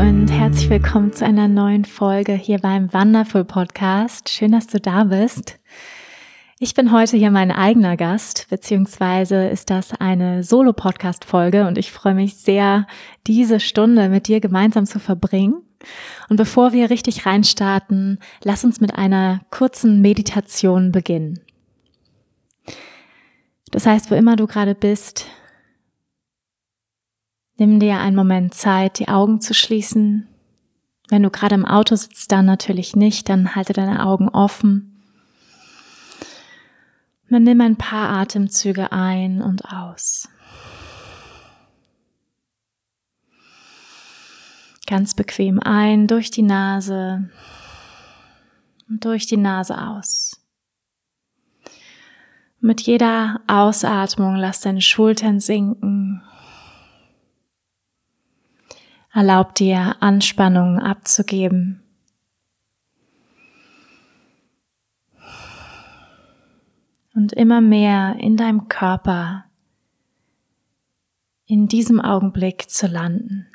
Und herzlich willkommen zu einer neuen Folge hier beim Wonderful Podcast. Schön, dass du da bist. Ich bin heute hier mein eigener Gast, beziehungsweise ist das eine Solo-Podcast-Folge und ich freue mich sehr, diese Stunde mit dir gemeinsam zu verbringen. Und bevor wir richtig reinstarten, lass uns mit einer kurzen Meditation beginnen. Das heißt, wo immer du gerade bist, Nimm dir einen Moment Zeit, die Augen zu schließen. Wenn du gerade im Auto sitzt, dann natürlich nicht, dann halte deine Augen offen. Dann nimm ein paar Atemzüge ein und aus. Ganz bequem ein durch die Nase und durch die Nase aus. Mit jeder Ausatmung lass deine Schultern sinken Erlaub dir Anspannung abzugeben. Und immer mehr in deinem Körper in diesem Augenblick zu landen.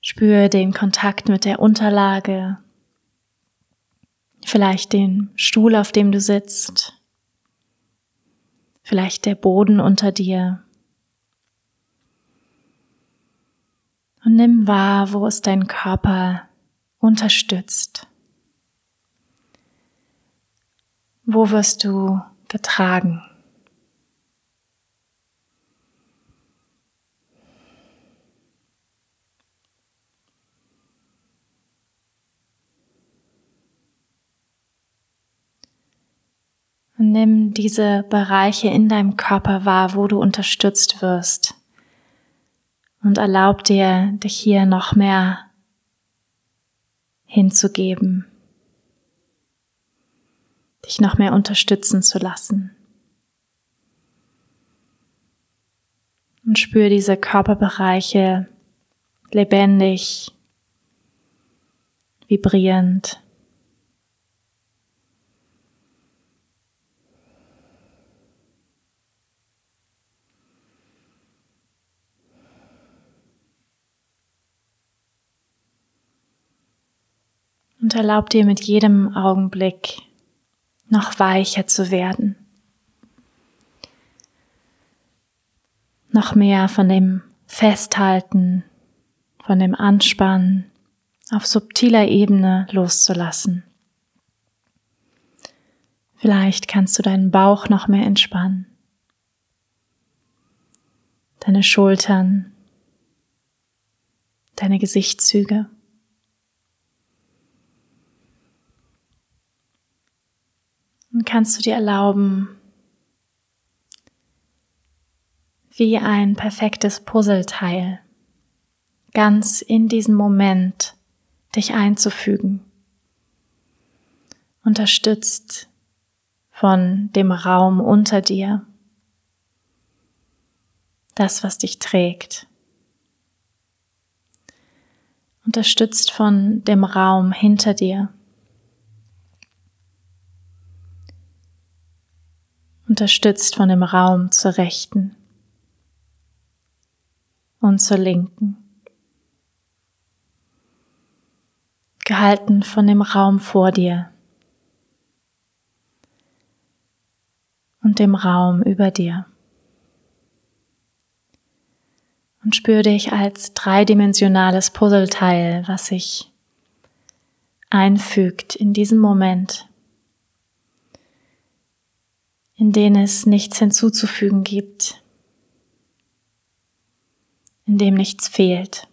Spüre den Kontakt mit der Unterlage, vielleicht den Stuhl, auf dem du sitzt vielleicht der Boden unter dir. Und nimm wahr, wo es dein Körper unterstützt. Wo wirst du getragen? Und nimm diese Bereiche in deinem Körper wahr, wo du unterstützt wirst. Und erlaub dir, dich hier noch mehr hinzugeben, dich noch mehr unterstützen zu lassen. Und spür diese Körperbereiche lebendig, vibrierend. Und erlaub dir mit jedem Augenblick noch weicher zu werden. Noch mehr von dem Festhalten, von dem Anspannen auf subtiler Ebene loszulassen. Vielleicht kannst du deinen Bauch noch mehr entspannen, deine Schultern, deine Gesichtszüge. Und kannst du dir erlauben, wie ein perfektes Puzzleteil ganz in diesen Moment dich einzufügen, unterstützt von dem Raum unter dir, das, was dich trägt, unterstützt von dem Raum hinter dir, unterstützt von dem Raum zur rechten und zur linken, gehalten von dem Raum vor dir und dem Raum über dir. Und spür dich als dreidimensionales Puzzleteil, was sich einfügt in diesem Moment in denen es nichts hinzuzufügen gibt, in dem nichts fehlt,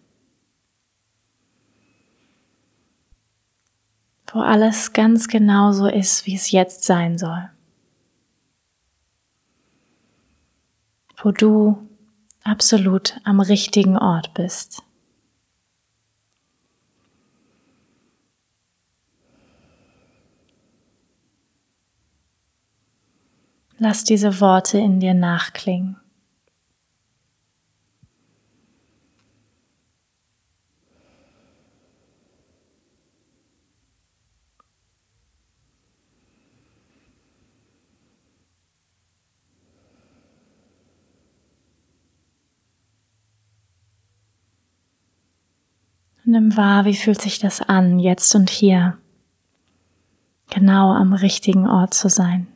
wo alles ganz genau so ist, wie es jetzt sein soll. Wo du absolut am richtigen Ort bist. Lass diese Worte in dir nachklingen. Nimm wahr, wie fühlt sich das an, jetzt und hier, genau am richtigen Ort zu sein.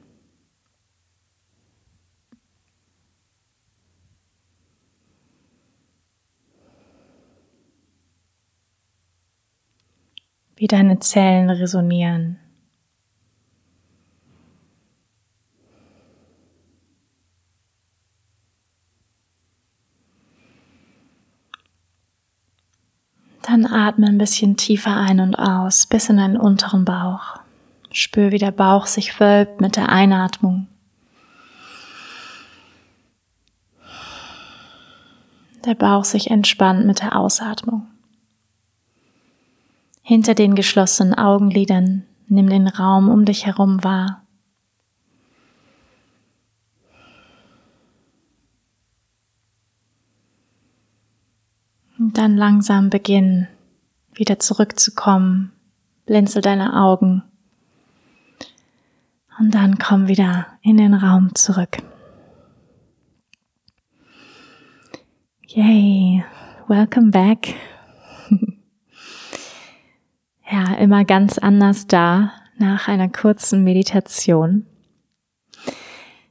Wie deine Zellen resonieren. Dann atme ein bisschen tiefer ein und aus, bis in deinen unteren Bauch. Spür, wie der Bauch sich wölbt mit der Einatmung. Der Bauch sich entspannt mit der Ausatmung. Hinter den geschlossenen Augenlidern nimm den Raum um dich herum wahr. Und dann langsam beginnen, wieder zurückzukommen. Blinzel deine Augen. Und dann komm wieder in den Raum zurück. Yay, welcome back. Ja, immer ganz anders da nach einer kurzen Meditation.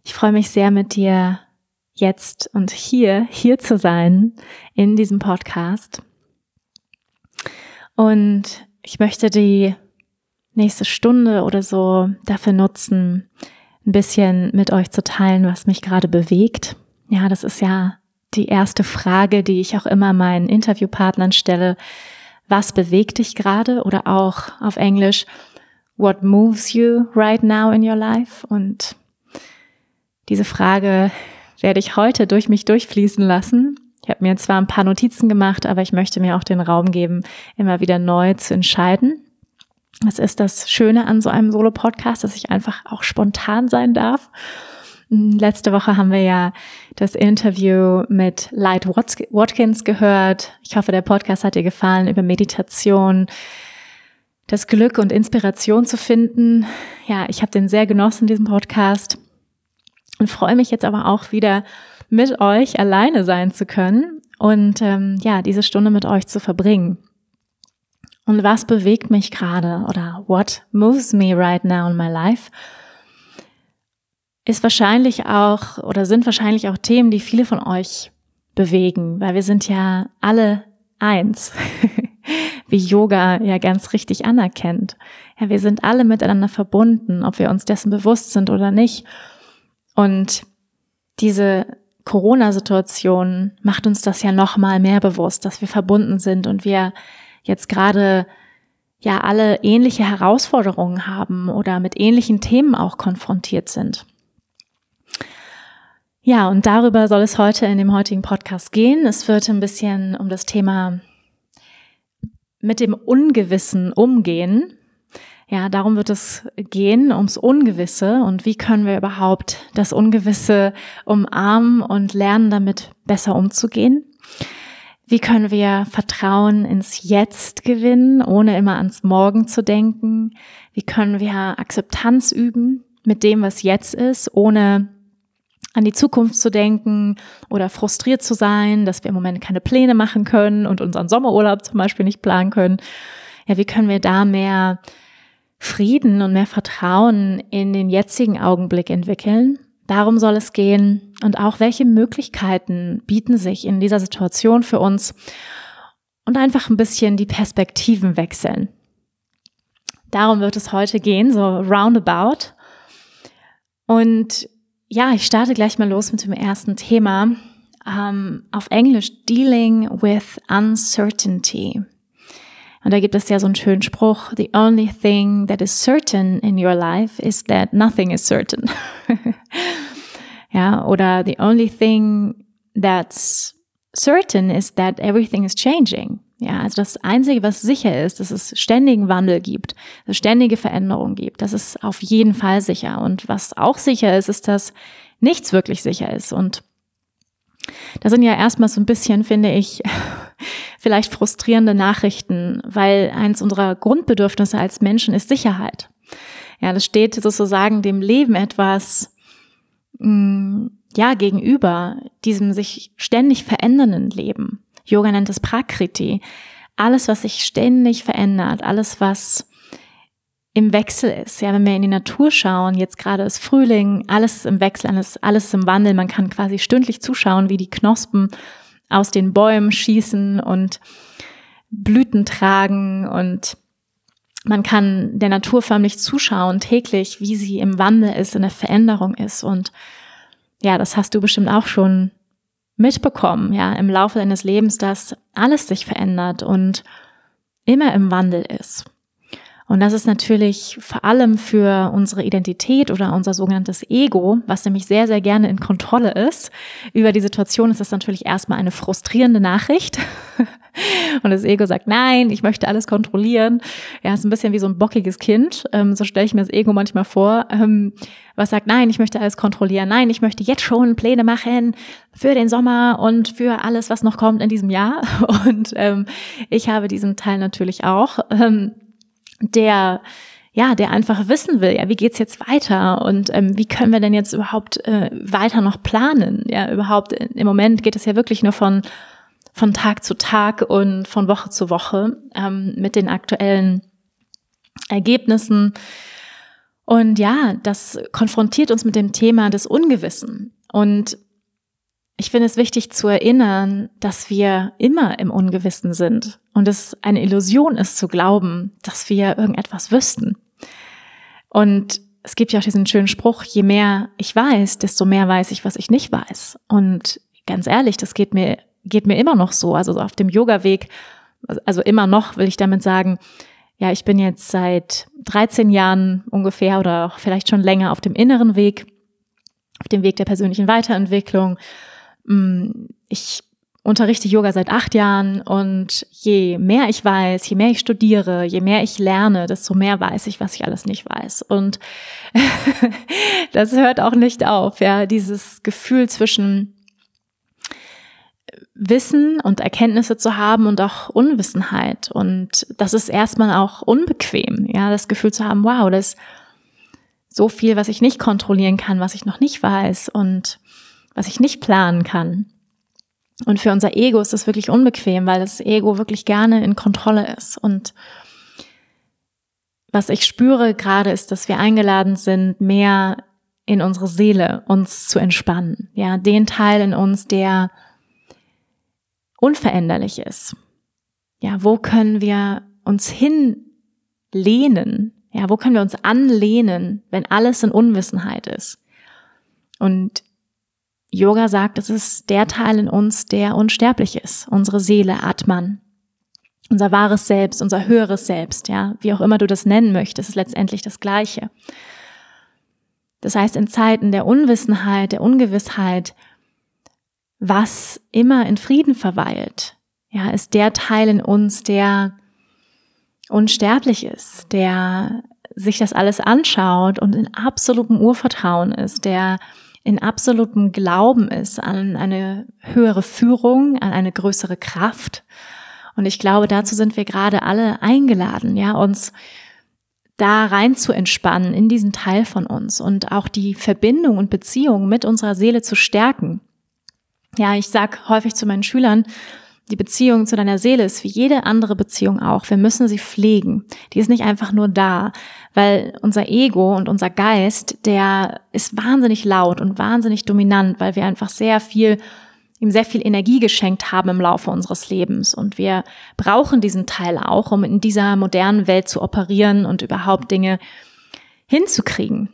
Ich freue mich sehr mit dir jetzt und hier, hier zu sein in diesem Podcast. Und ich möchte die nächste Stunde oder so dafür nutzen, ein bisschen mit euch zu teilen, was mich gerade bewegt. Ja, das ist ja die erste Frage, die ich auch immer meinen Interviewpartnern stelle. Was bewegt dich gerade? Oder auch auf Englisch, what moves you right now in your life? Und diese Frage werde ich heute durch mich durchfließen lassen. Ich habe mir zwar ein paar Notizen gemacht, aber ich möchte mir auch den Raum geben, immer wieder neu zu entscheiden. Das ist das Schöne an so einem Solo-Podcast, dass ich einfach auch spontan sein darf. Letzte Woche haben wir ja das Interview mit Light Watkins gehört. Ich hoffe, der Podcast hat dir gefallen über Meditation, das Glück und Inspiration zu finden. Ja, ich habe den sehr genossen, diesen Podcast und freue mich jetzt aber auch wieder mit euch alleine sein zu können und ähm, ja, diese Stunde mit euch zu verbringen. Und was bewegt mich gerade oder what moves me right now in my life? Ist wahrscheinlich auch oder sind wahrscheinlich auch Themen, die viele von euch bewegen, weil wir sind ja alle eins, wie Yoga ja ganz richtig anerkennt. Ja, wir sind alle miteinander verbunden, ob wir uns dessen bewusst sind oder nicht. Und diese Corona-Situation macht uns das ja noch mal mehr bewusst, dass wir verbunden sind und wir jetzt gerade ja alle ähnliche Herausforderungen haben oder mit ähnlichen Themen auch konfrontiert sind. Ja, und darüber soll es heute in dem heutigen Podcast gehen. Es wird ein bisschen um das Thema mit dem Ungewissen umgehen. Ja, darum wird es gehen, ums Ungewisse und wie können wir überhaupt das Ungewisse umarmen und lernen, damit besser umzugehen. Wie können wir Vertrauen ins Jetzt gewinnen, ohne immer ans Morgen zu denken? Wie können wir Akzeptanz üben mit dem, was jetzt ist, ohne an die Zukunft zu denken oder frustriert zu sein, dass wir im Moment keine Pläne machen können und unseren Sommerurlaub zum Beispiel nicht planen können? Ja, wie können wir da mehr Frieden und mehr Vertrauen in den jetzigen Augenblick entwickeln. Darum soll es gehen und auch welche Möglichkeiten bieten sich in dieser Situation für uns und einfach ein bisschen die Perspektiven wechseln. Darum wird es heute gehen, so roundabout. Und ja, ich starte gleich mal los mit dem ersten Thema. Um, auf Englisch Dealing with Uncertainty. Und da gibt es ja so einen schönen Spruch, the only thing that is certain in your life is that nothing is certain. ja, oder the only thing that's certain is that everything is changing. Ja, also das Einzige, was sicher ist, dass es ständigen Wandel gibt, dass es ständige Veränderungen gibt. Das ist auf jeden Fall sicher. Und was auch sicher ist, ist, dass nichts wirklich sicher ist. Und das sind ja erstmal so ein bisschen, finde ich, vielleicht frustrierende Nachrichten, weil eins unserer Grundbedürfnisse als Menschen ist Sicherheit. Ja, das steht sozusagen dem Leben etwas, mh, mm, ja, gegenüber diesem sich ständig verändernden Leben. Yoga nennt es Prakriti. Alles, was sich ständig verändert, alles, was im Wechsel ist. Ja, wenn wir in die Natur schauen, jetzt gerade ist Frühling, alles ist im Wechsel, alles, alles ist im Wandel. Man kann quasi stündlich zuschauen, wie die Knospen aus den Bäumen schießen und Blüten tragen und man kann der Natur förmlich zuschauen täglich, wie sie im Wandel ist, in der Veränderung ist und ja, das hast du bestimmt auch schon mitbekommen, ja, im Laufe deines Lebens, dass alles sich verändert und immer im Wandel ist. Und das ist natürlich vor allem für unsere Identität oder unser sogenanntes Ego, was nämlich sehr, sehr gerne in Kontrolle ist. Über die Situation ist das natürlich erstmal eine frustrierende Nachricht. Und das Ego sagt, nein, ich möchte alles kontrollieren. Ja, ist ein bisschen wie so ein bockiges Kind. Ähm, so stelle ich mir das Ego manchmal vor. Ähm, was sagt, nein, ich möchte alles kontrollieren. Nein, ich möchte jetzt schon Pläne machen für den Sommer und für alles, was noch kommt in diesem Jahr. Und ähm, ich habe diesen Teil natürlich auch. Ähm, der ja, der einfach wissen will, ja, wie geht's jetzt weiter und ähm, wie können wir denn jetzt überhaupt äh, weiter noch planen? Ja, überhaupt äh, im Moment geht es ja wirklich nur von von Tag zu Tag und von Woche zu Woche ähm, mit den aktuellen Ergebnissen. Und ja, das konfrontiert uns mit dem Thema des Ungewissen. Und ich finde es wichtig zu erinnern, dass wir immer im Ungewissen sind und es eine Illusion ist zu glauben, dass wir irgendetwas wüssten. Und es gibt ja auch diesen schönen Spruch, je mehr ich weiß, desto mehr weiß ich, was ich nicht weiß. Und ganz ehrlich, das geht mir, geht mir immer noch so. Also auf dem Yoga-Weg, also immer noch will ich damit sagen, ja, ich bin jetzt seit 13 Jahren ungefähr oder auch vielleicht schon länger auf dem inneren Weg, auf dem Weg der persönlichen Weiterentwicklung Mm, ich unterrichte Yoga seit acht Jahren und je mehr ich weiß, je mehr ich studiere, je mehr ich lerne, desto mehr weiß ich, was ich alles nicht weiß. Und das hört auch nicht auf, ja, dieses Gefühl zwischen Wissen und Erkenntnisse zu haben und auch Unwissenheit. Und das ist erstmal auch unbequem, ja, das Gefühl zu haben, wow, das ist so viel, was ich nicht kontrollieren kann, was ich noch nicht weiß und was ich nicht planen kann. Und für unser Ego ist das wirklich unbequem, weil das Ego wirklich gerne in Kontrolle ist. Und was ich spüre gerade ist, dass wir eingeladen sind, mehr in unsere Seele uns zu entspannen. Ja, den Teil in uns, der unveränderlich ist. Ja, wo können wir uns hinlehnen? Ja, wo können wir uns anlehnen, wenn alles in Unwissenheit ist? Und Yoga sagt, es ist der Teil in uns, der unsterblich ist, unsere Seele, Atman, unser wahres Selbst, unser höheres Selbst, ja, wie auch immer du das nennen möchtest, ist letztendlich das Gleiche. Das heißt, in Zeiten der Unwissenheit, der Ungewissheit, was immer in Frieden verweilt, ja, ist der Teil in uns, der unsterblich ist, der sich das alles anschaut und in absolutem Urvertrauen ist, der in absolutem Glauben ist an eine höhere Führung, an eine größere Kraft. Und ich glaube, dazu sind wir gerade alle eingeladen, ja, uns da rein zu entspannen in diesen Teil von uns und auch die Verbindung und Beziehung mit unserer Seele zu stärken. Ja, ich sag häufig zu meinen Schülern, die Beziehung zu deiner Seele ist wie jede andere Beziehung auch. Wir müssen sie pflegen. Die ist nicht einfach nur da, weil unser Ego und unser Geist, der ist wahnsinnig laut und wahnsinnig dominant, weil wir einfach sehr viel ihm sehr viel Energie geschenkt haben im Laufe unseres Lebens. Und wir brauchen diesen Teil auch, um in dieser modernen Welt zu operieren und überhaupt Dinge hinzukriegen.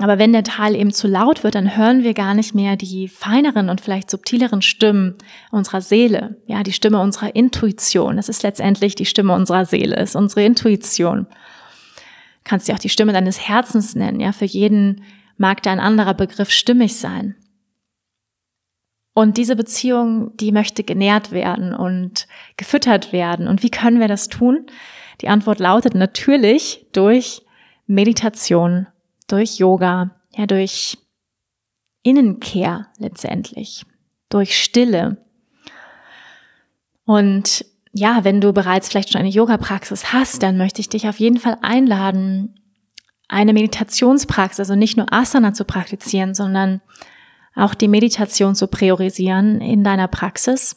Aber wenn der Teil eben zu laut wird, dann hören wir gar nicht mehr die feineren und vielleicht subtileren Stimmen unserer Seele. Ja, die Stimme unserer Intuition. Das ist letztendlich die Stimme unserer Seele, ist unsere Intuition. Du kannst sie auch die Stimme deines Herzens nennen. Ja, für jeden mag da ein anderer Begriff stimmig sein. Und diese Beziehung, die möchte genährt werden und gefüttert werden. Und wie können wir das tun? Die Antwort lautet natürlich durch Meditation durch Yoga, ja, durch Innenkehr letztendlich, durch Stille. Und ja, wenn du bereits vielleicht schon eine Yoga-Praxis hast, dann möchte ich dich auf jeden Fall einladen, eine Meditationspraxis, also nicht nur Asana zu praktizieren, sondern auch die Meditation zu priorisieren in deiner Praxis.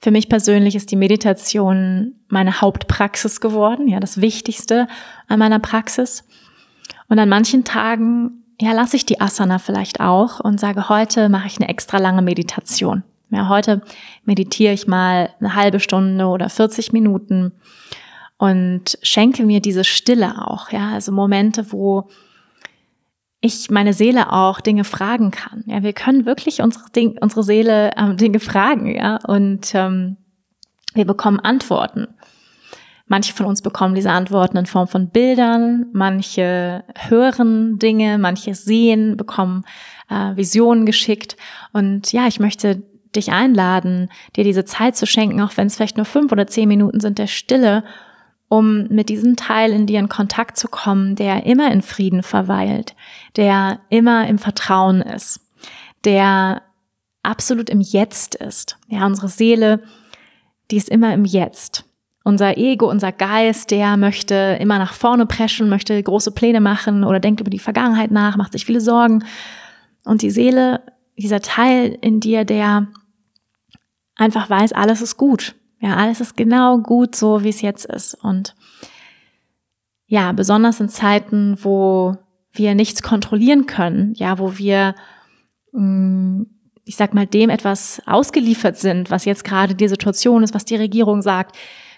Für mich persönlich ist die Meditation meine Hauptpraxis geworden, ja, das Wichtigste an meiner Praxis. Und an manchen Tagen, ja, lasse ich die Asana vielleicht auch und sage, heute mache ich eine extra lange Meditation. Ja, heute meditiere ich mal eine halbe Stunde oder 40 Minuten und schenke mir diese Stille auch, ja, also Momente, wo ich meine Seele auch Dinge fragen kann. Ja, wir können wirklich unsere, Ding, unsere Seele ähm, Dinge fragen, ja, und ähm, wir bekommen Antworten. Manche von uns bekommen diese Antworten in Form von Bildern, manche hören Dinge, manche sehen, bekommen äh, Visionen geschickt. Und ja, ich möchte dich einladen, dir diese Zeit zu schenken, auch wenn es vielleicht nur fünf oder zehn Minuten sind der Stille, um mit diesem Teil in dir in Kontakt zu kommen, der immer in Frieden verweilt, der immer im Vertrauen ist, der absolut im Jetzt ist. Ja, unsere Seele, die ist immer im Jetzt. Unser Ego, unser Geist, der möchte immer nach vorne preschen, möchte große Pläne machen oder denkt über die Vergangenheit nach, macht sich viele Sorgen. Und die Seele, dieser Teil in dir, der einfach weiß, alles ist gut. Ja, alles ist genau gut so, wie es jetzt ist. Und ja, besonders in Zeiten, wo wir nichts kontrollieren können, ja, wo wir, mm, ich sag mal, dem etwas ausgeliefert sind, was jetzt gerade die Situation ist, was die Regierung sagt,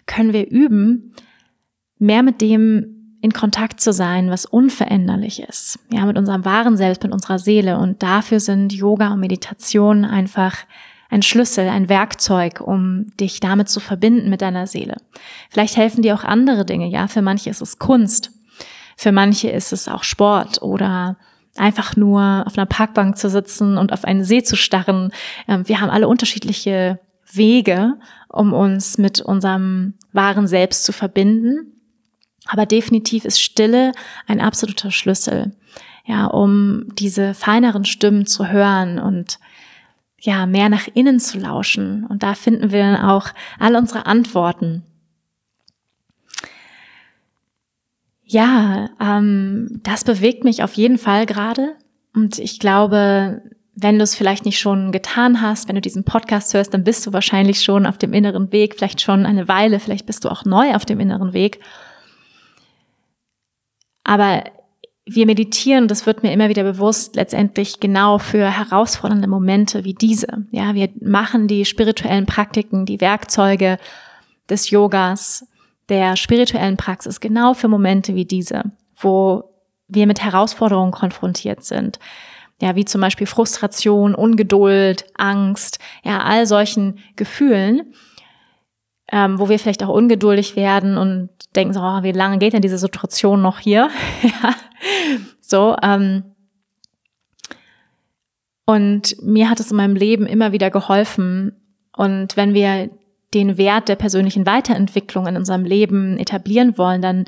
können wir üben, mehr mit dem in Kontakt zu sein, was unveränderlich ist. Ja, mit unserem wahren Selbst, mit unserer Seele. Und dafür sind Yoga und Meditation einfach ein Schlüssel, ein Werkzeug, um dich damit zu verbinden mit deiner Seele. Vielleicht helfen dir auch andere Dinge. Ja, für manche ist es Kunst. Für manche ist es auch Sport oder einfach nur auf einer Parkbank zu sitzen und auf einen See zu starren. Ähm, wir haben alle unterschiedliche Wege, um uns mit unserem wahren Selbst zu verbinden. Aber definitiv ist Stille ein absoluter Schlüssel, ja, um diese feineren Stimmen zu hören und ja, mehr nach innen zu lauschen. Und da finden wir dann auch all unsere Antworten. Ja, ähm, das bewegt mich auf jeden Fall gerade. Und ich glaube, wenn du es vielleicht nicht schon getan hast, wenn du diesen Podcast hörst, dann bist du wahrscheinlich schon auf dem inneren Weg, vielleicht schon eine Weile, vielleicht bist du auch neu auf dem inneren Weg. Aber wir meditieren, das wird mir immer wieder bewusst, letztendlich genau für herausfordernde Momente wie diese. Ja, wir machen die spirituellen Praktiken, die Werkzeuge des Yogas, der spirituellen Praxis genau für Momente wie diese, wo wir mit Herausforderungen konfrontiert sind, ja, wie zum Beispiel Frustration, Ungeduld, Angst, ja, all solchen Gefühlen, ähm, wo wir vielleicht auch ungeduldig werden und denken so, oh, wie lange geht denn diese Situation noch hier? ja, so, ähm, und mir hat es in meinem Leben immer wieder geholfen. Und wenn wir den Wert der persönlichen Weiterentwicklung in unserem Leben etablieren wollen, dann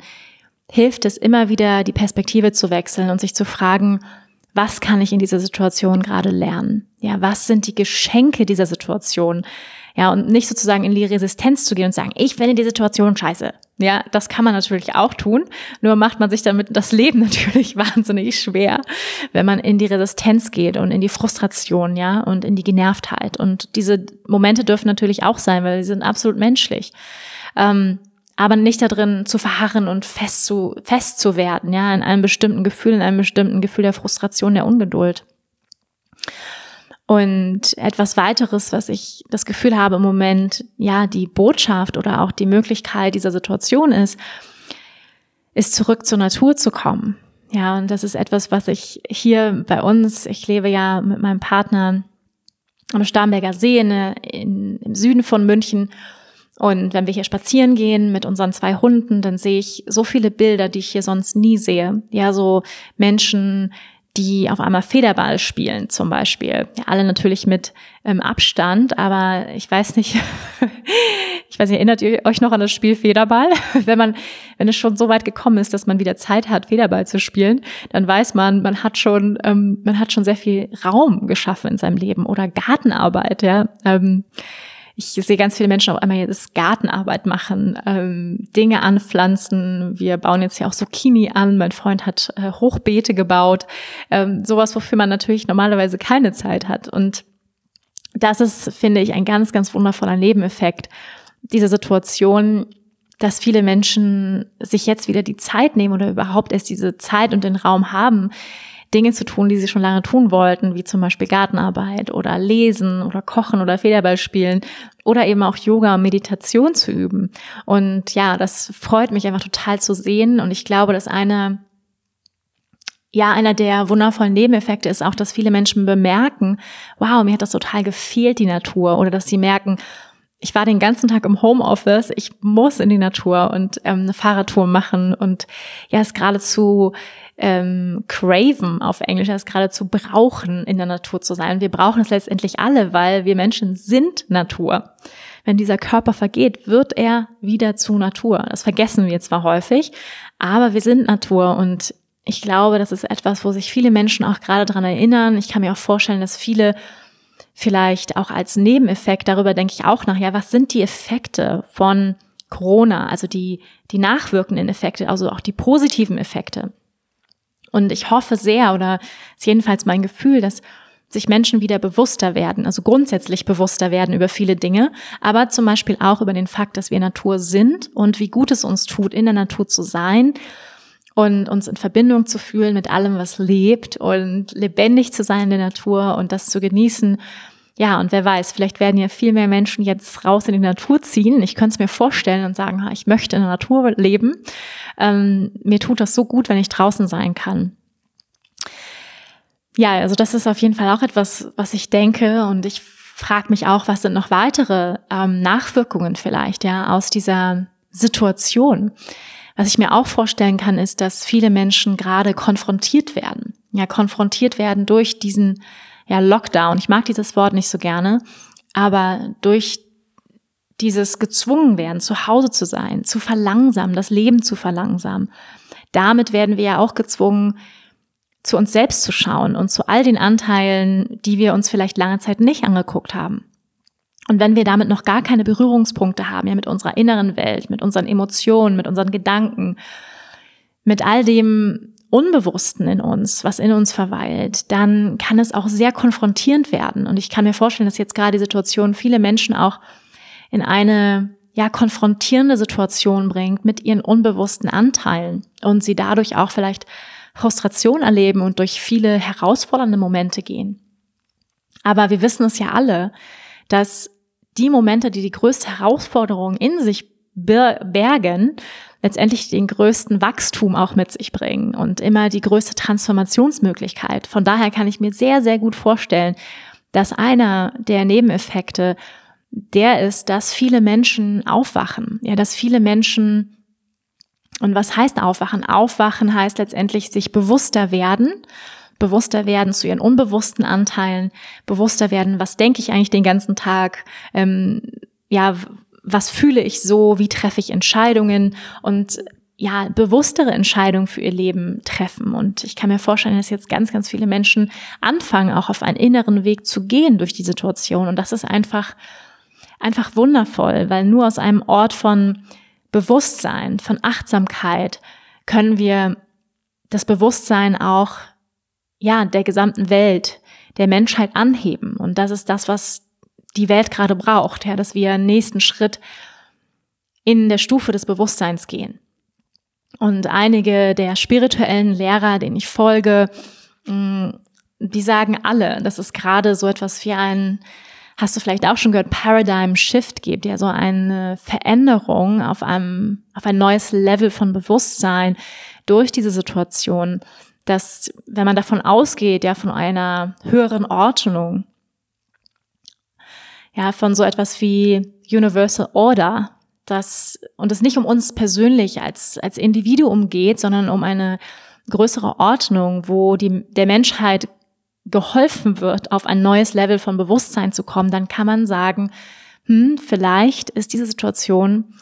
hilft es immer wieder, die Perspektive zu wechseln und sich zu fragen, was kann ich in dieser Situation gerade lernen? Ja, was sind die Geschenke dieser Situation? Ja, und nicht sozusagen in die Resistenz zu gehen und sagen, ich finde die Situation scheiße. Ja, das kann man natürlich auch tun. Nur macht man sich damit das Leben natürlich wahnsinnig schwer, wenn man in die Resistenz geht und in die Frustration, ja, und in die Genervtheit. Und diese Momente dürfen natürlich auch sein, weil sie sind absolut menschlich. Ähm, aber nicht darin zu verharren und fest zu, fest zu werden, ja, in einem bestimmten Gefühl, in einem bestimmten Gefühl der Frustration, der Ungeduld. Und etwas weiteres, was ich das Gefühl habe im Moment, ja, die Botschaft oder auch die Möglichkeit dieser Situation ist, ist zurück zur Natur zu kommen. Ja, und das ist etwas, was ich hier bei uns, ich lebe ja mit meinem Partner am Starnberger See in, in, im Süden von München. Und wenn wir hier spazieren gehen mit unseren zwei Hunden, dann sehe ich so viele Bilder, die ich hier sonst nie sehe. Ja, so Menschen, die auf einmal Federball spielen zum Beispiel. Ja, alle natürlich mit ähm, Abstand, aber ich weiß nicht, ich weiß nicht, erinnert ihr euch noch an das Spiel Federball? wenn man, wenn es schon so weit gekommen ist, dass man wieder Zeit hat, Federball zu spielen, dann weiß man, man hat schon, ähm, man hat schon sehr viel Raum geschaffen in seinem Leben oder Gartenarbeit, ja. Ähm, ich sehe ganz viele Menschen auf einmal jetzt Gartenarbeit machen, ähm, Dinge anpflanzen. Wir bauen jetzt ja auch Zucchini an. Mein Freund hat äh, Hochbeete gebaut. Ähm, sowas, wofür man natürlich normalerweise keine Zeit hat. Und das ist, finde ich, ein ganz, ganz wundervoller Nebeneffekt dieser Situation, dass viele Menschen sich jetzt wieder die Zeit nehmen oder überhaupt erst diese Zeit und den Raum haben, Dinge zu tun, die sie schon lange tun wollten, wie zum Beispiel Gartenarbeit oder Lesen oder Kochen oder Federball spielen oder eben auch Yoga und Meditation zu üben. Und ja, das freut mich einfach total zu sehen. Und ich glaube, dass eine ja, einer der wundervollen Nebeneffekte ist auch, dass viele Menschen bemerken, wow, mir hat das total gefehlt, die Natur. Oder dass sie merken, ich war den ganzen Tag im Homeoffice, ich muss in die Natur und ähm, eine Fahrradtour machen und ja, es geradezu ähm, craven auf Englisch, es geradezu brauchen, in der Natur zu sein. Wir brauchen es letztendlich alle, weil wir Menschen sind Natur. Wenn dieser Körper vergeht, wird er wieder zu Natur. Das vergessen wir zwar häufig, aber wir sind Natur und ich glaube, das ist etwas, wo sich viele Menschen auch gerade dran erinnern. Ich kann mir auch vorstellen, dass viele vielleicht auch als Nebeneffekt, darüber denke ich auch nach, ja, was sind die Effekte von Corona, also die, die nachwirkenden Effekte, also auch die positiven Effekte. Und ich hoffe sehr, oder ist jedenfalls mein Gefühl, dass sich Menschen wieder bewusster werden, also grundsätzlich bewusster werden über viele Dinge, aber zum Beispiel auch über den Fakt, dass wir Natur sind und wie gut es uns tut, in der Natur zu sein und uns in Verbindung zu fühlen mit allem, was lebt und lebendig zu sein in der Natur und das zu genießen. Ja, und wer weiß, vielleicht werden ja viel mehr Menschen jetzt raus in die Natur ziehen. Ich könnte es mir vorstellen und sagen, ich möchte in der Natur leben. Ähm, mir tut das so gut, wenn ich draußen sein kann. Ja, also das ist auf jeden Fall auch etwas, was ich denke und ich frage mich auch, was sind noch weitere ähm, Nachwirkungen vielleicht ja aus dieser Situation. Was ich mir auch vorstellen kann, ist, dass viele Menschen gerade konfrontiert werden. Ja, konfrontiert werden durch diesen ja, Lockdown. Ich mag dieses Wort nicht so gerne, aber durch dieses gezwungen werden, zu Hause zu sein, zu verlangsamen, das Leben zu verlangsamen. Damit werden wir ja auch gezwungen, zu uns selbst zu schauen und zu all den Anteilen, die wir uns vielleicht lange Zeit nicht angeguckt haben. Und wenn wir damit noch gar keine Berührungspunkte haben, ja, mit unserer inneren Welt, mit unseren Emotionen, mit unseren Gedanken, mit all dem Unbewussten in uns, was in uns verweilt, dann kann es auch sehr konfrontierend werden. Und ich kann mir vorstellen, dass jetzt gerade die Situation viele Menschen auch in eine ja konfrontierende Situation bringt mit ihren unbewussten Anteilen und sie dadurch auch vielleicht Frustration erleben und durch viele herausfordernde Momente gehen. Aber wir wissen es ja alle, dass die Momente, die die größte Herausforderung in sich bergen, letztendlich den größten Wachstum auch mit sich bringen und immer die größte Transformationsmöglichkeit. Von daher kann ich mir sehr, sehr gut vorstellen, dass einer der Nebeneffekte der ist, dass viele Menschen aufwachen. Ja, dass viele Menschen und was heißt aufwachen? Aufwachen heißt letztendlich sich bewusster werden bewusster werden zu ihren unbewussten Anteilen, bewusster werden, was denke ich eigentlich den ganzen Tag, ähm, ja, was fühle ich so, wie treffe ich Entscheidungen und ja, bewusstere Entscheidungen für ihr Leben treffen. Und ich kann mir vorstellen, dass jetzt ganz, ganz viele Menschen anfangen, auch auf einen inneren Weg zu gehen durch die Situation. Und das ist einfach, einfach wundervoll, weil nur aus einem Ort von Bewusstsein, von Achtsamkeit können wir das Bewusstsein auch ja, der gesamten Welt, der Menschheit anheben. Und das ist das, was die Welt gerade braucht, ja, dass wir nächsten Schritt in der Stufe des Bewusstseins gehen. Und einige der spirituellen Lehrer, denen ich folge, mm, die sagen alle, dass es gerade so etwas wie ein hast du vielleicht auch schon gehört, Paradigm Shift gibt, ja so eine Veränderung auf einem, auf ein neues Level von Bewusstsein durch diese Situation, dass wenn man davon ausgeht, ja von einer höheren Ordnung, ja von so etwas wie Universal Order, dass und es nicht um uns persönlich als als Individuum geht, sondern um eine größere Ordnung, wo die der Menschheit geholfen wird, auf ein neues Level von Bewusstsein zu kommen, dann kann man sagen, hm, vielleicht ist diese Situation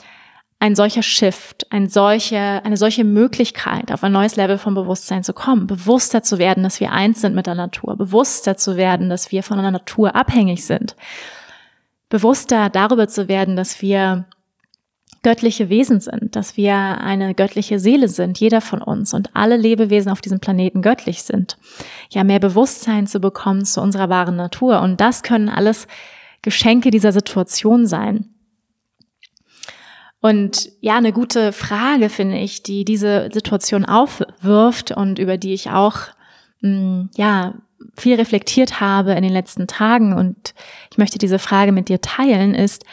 ein solcher Shift, ein solche, eine solche Möglichkeit, auf ein neues Level von Bewusstsein zu kommen, bewusster zu werden, dass wir eins sind mit der Natur, bewusster zu werden, dass wir von der Natur abhängig sind, bewusster darüber zu werden, dass wir göttliche Wesen sind, dass wir eine göttliche Seele sind, jeder von uns und alle Lebewesen auf diesem Planeten göttlich sind. Ja, mehr Bewusstsein zu bekommen zu unserer wahren Natur. Und das können alles Geschenke dieser Situation sein. Und ja, eine gute Frage finde ich, die diese Situation aufwirft und über die ich auch, mh, hm, ja, viel reflektiert habe in den letzten Tagen und ich möchte diese Frage mit dir teilen, ist,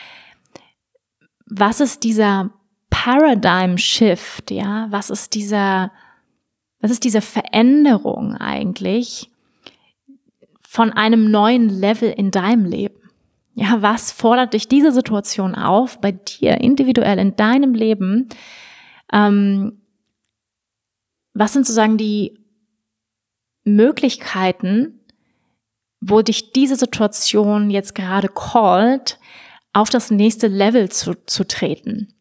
was ist dieser Paradigm Shift, ja? Was ist dieser, was ist diese Veränderung eigentlich von einem neuen Level in deinem Leben? Ja, was fordert dich diese Situation auf, bei dir individuell in deinem Leben? Ähm, was sind sozusagen die Möglichkeiten, wo dich diese Situation jetzt gerade callt, auf das nächste Level zu, zu treten.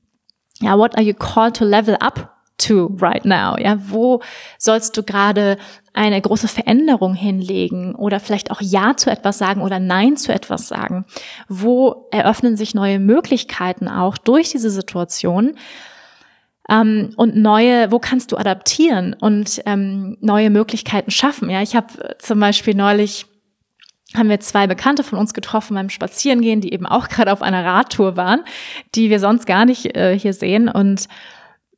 Ja, what are you called to level up to right now? Ja, wo sollst du gerade eine große Veränderung hinlegen oder vielleicht auch Ja zu etwas sagen oder Nein zu etwas sagen? Wo eröffnen sich neue Möglichkeiten auch durch diese Situation? Ähm, und neue, wo kannst du adaptieren und ähm, neue Möglichkeiten schaffen? Ja, ich habe zum Beispiel neulich haben wir zwei Bekannte von uns getroffen beim Spazierengehen, die eben auch gerade auf einer Radtour waren, die wir sonst gar nicht äh, hier sehen. Und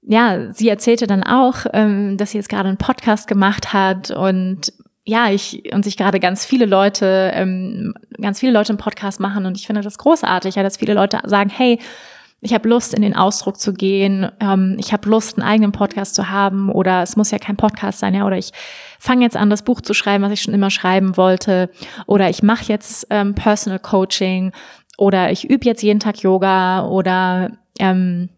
ja, sie erzählte dann auch, ähm, dass sie jetzt gerade einen Podcast gemacht hat und ja, ich und sich gerade ganz viele Leute, ähm, ganz viele Leute einen Podcast machen und ich finde das großartig, ja, dass viele Leute sagen, hey, ich habe Lust, in den Ausdruck zu gehen, ähm, ich habe Lust, einen eigenen Podcast zu haben oder es muss ja kein Podcast sein, ja, oder ich fange jetzt an, das Buch zu schreiben, was ich schon immer schreiben wollte, oder ich mache jetzt ähm, Personal Coaching oder ich übe jetzt jeden Tag Yoga oder ähm,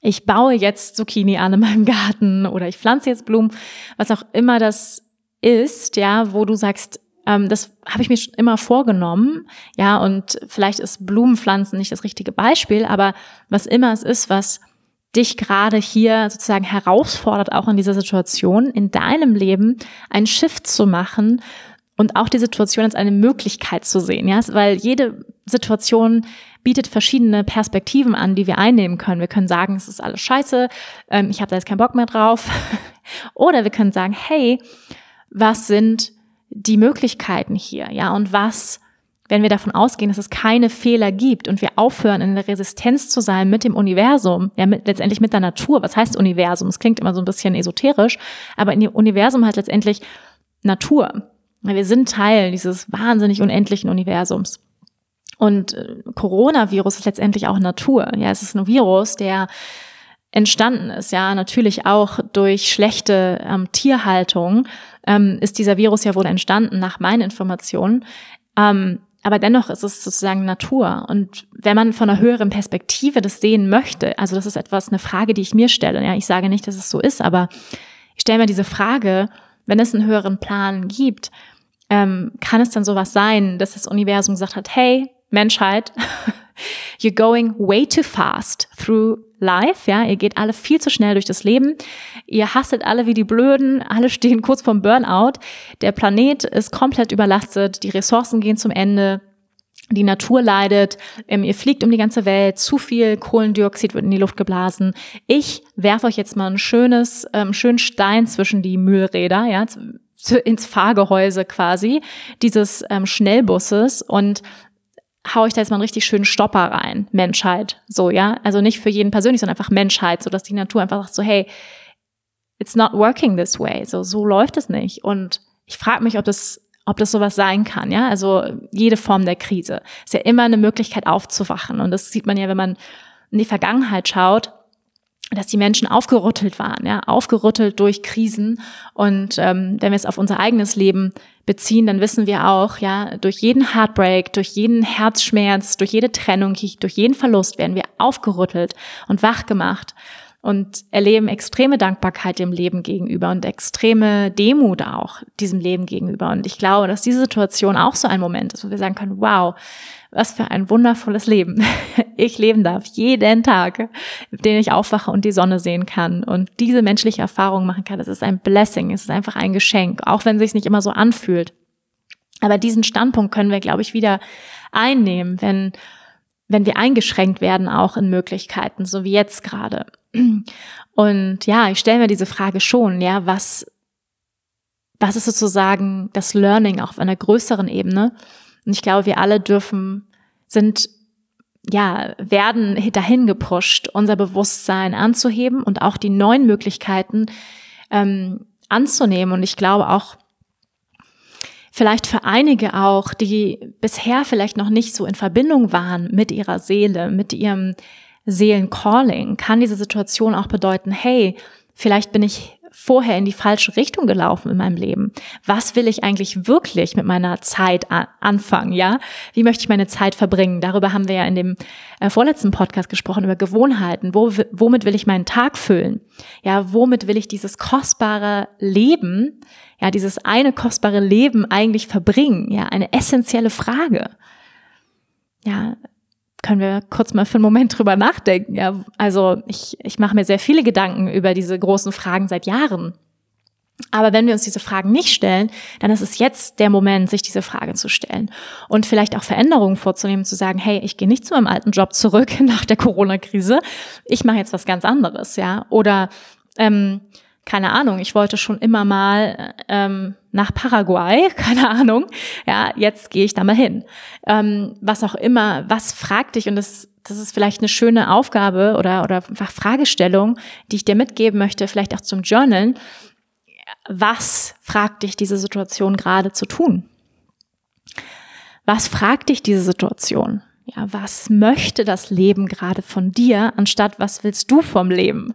ich baue jetzt Zucchini an in meinem Garten oder ich pflanze jetzt Blumen, was auch immer das ist, ja, wo du sagst, ähm, das habe ich mir schon immer vorgenommen. Ja, und vielleicht ist Blumenpflanzen nicht das richtige Beispiel, aber was immer es ist, was dich gerade hier sozusagen herausfordert, auch in dieser Situation, in deinem Leben einen Shift zu machen und auch die Situation als eine Möglichkeit zu sehen, ja, weil jede Situation bietet verschiedene Perspektiven an, die wir einnehmen können. Wir können sagen, es ist alles scheiße, ähm, ich habe da jetzt keinen Bock mehr drauf. Oder wir können sagen, hey, was sind die Möglichkeiten hier, ja, und was, wenn wir davon ausgehen, dass es keine Fehler gibt und wir aufhören, in der Resistenz zu sein mit dem Universum, ja, mit, letztendlich mit der Natur. Was heißt Universum? Es klingt immer so ein bisschen esoterisch, aber in dem Universum heißt letztendlich Natur. Wir sind Teil dieses wahnsinnig unendlichen Universums. Und äh, Coronavirus ist letztendlich auch Natur. Ja, es ist ein Virus, der entstanden ist, ja, natürlich auch durch schlechte ähm, Tierhaltung ähm, ist dieser Virus ja wohl entstanden, nach meinen Informationen. Ähm, aber dennoch ist es sozusagen Natur. Und wenn man von einer höheren Perspektive das sehen möchte, also das ist etwas, eine Frage, die ich mir stelle. Ja, ich sage nicht, dass es so ist, aber ich stelle mir diese Frage, wenn es einen höheren Plan gibt, ähm, kann es dann sowas sein, dass das Universum gesagt hat, hey, Menschheit, you're going way too fast through life, ja, ihr geht alle viel zu schnell durch das Leben, ihr hasselt alle wie die Blöden, alle stehen kurz vorm Burnout, der Planet ist komplett überlastet, die Ressourcen gehen zum Ende, die Natur leidet, ähm, ihr fliegt um die ganze Welt, zu viel Kohlendioxid wird in die Luft geblasen. Ich werfe euch jetzt mal ein schönes, ähm, schönen Stein zwischen die Müllräder, ja, ins Fahrgehäuse quasi dieses ähm, Schnellbusses und hau ich da jetzt mal einen richtig schönen Stopper rein, Menschheit, so, ja. Also nicht für jeden persönlich, sondern einfach Menschheit, so dass die Natur einfach sagt so, hey, it's not working this way, so, so läuft es nicht. Und ich frage mich, ob das, ob das sowas sein kann, ja, also jede Form der Krise. Ist ja immer eine Möglichkeit aufzuwachen. Und das sieht man ja, wenn man in die Vergangenheit schaut, dass die Menschen aufgerüttelt waren, ja, aufgerüttelt durch Krisen. Und ähm, wenn wir es auf unser eigenes Leben beziehen, dann wissen wir auch, ja, durch jeden Heartbreak, durch jeden Herzschmerz, durch jede Trennung, durch jeden Verlust werden wir aufgerüttelt und wach gemacht und erleben extreme Dankbarkeit dem Leben gegenüber und extreme Demut auch diesem Leben gegenüber. Und ich glaube, dass diese Situation auch so ein Moment ist, wo wir sagen können, wow, was für ein wundervolles Leben ich leben darf, jeden Tag, den ich aufwache und die Sonne sehen kann und diese menschliche Erfahrung machen kann. Das ist ein Blessing, es ist einfach ein Geschenk, auch wenn es sich nicht immer so anfühlt. Aber diesen Standpunkt können wir, glaube ich, wieder einnehmen, wenn wenn wir eingeschränkt werden auch in Möglichkeiten, so wie jetzt gerade. Und ja, ich stelle mir diese Frage schon, ja, was, was ist sozusagen das Learning auf einer größeren Ebene? Und ich glaube, wir alle dürfen, sind, ja, werden dahin gepusht, unser Bewusstsein anzuheben und auch die neuen Möglichkeiten ähm, anzunehmen. Und ich glaube auch, vielleicht für einige auch, die bisher vielleicht noch nicht so in Verbindung waren mit ihrer Seele, mit ihrem Seelencalling, kann diese Situation auch bedeuten, hey, vielleicht bin ich vorher in die falsche Richtung gelaufen in meinem Leben? Was will ich eigentlich wirklich mit meiner Zeit anfangen? Ja, wie möchte ich meine Zeit verbringen? Darüber haben wir ja in dem äh, vorletzten Podcast gesprochen über Gewohnheiten. Wo, womit will ich meinen Tag füllen? Ja, womit will ich dieses kostbare Leben, ja, dieses eine kostbare Leben eigentlich verbringen? Ja, eine essentielle Frage. Ja, können wir kurz mal für einen Moment drüber nachdenken. Ja, also ich, ich mache mir sehr viele Gedanken über diese großen Fragen seit Jahren. Aber wenn wir uns diese Fragen nicht stellen, dann ist es jetzt der Moment, sich diese Frage zu stellen und vielleicht auch Veränderungen vorzunehmen, zu sagen, hey, ich gehe nicht zu meinem alten Job zurück nach der Corona-Krise, ich mache jetzt was ganz anderes, ja. Oder ähm, keine Ahnung, ich wollte schon immer mal ähm, nach Paraguay, keine Ahnung, ja, jetzt gehe ich da mal hin. Ähm, was auch immer, was fragt dich, und das, das ist vielleicht eine schöne Aufgabe oder, oder einfach Fragestellung, die ich dir mitgeben möchte, vielleicht auch zum Journalen. Was fragt dich diese Situation gerade zu tun? Was fragt dich diese Situation? Ja, was möchte das Leben gerade von dir, anstatt was willst du vom Leben?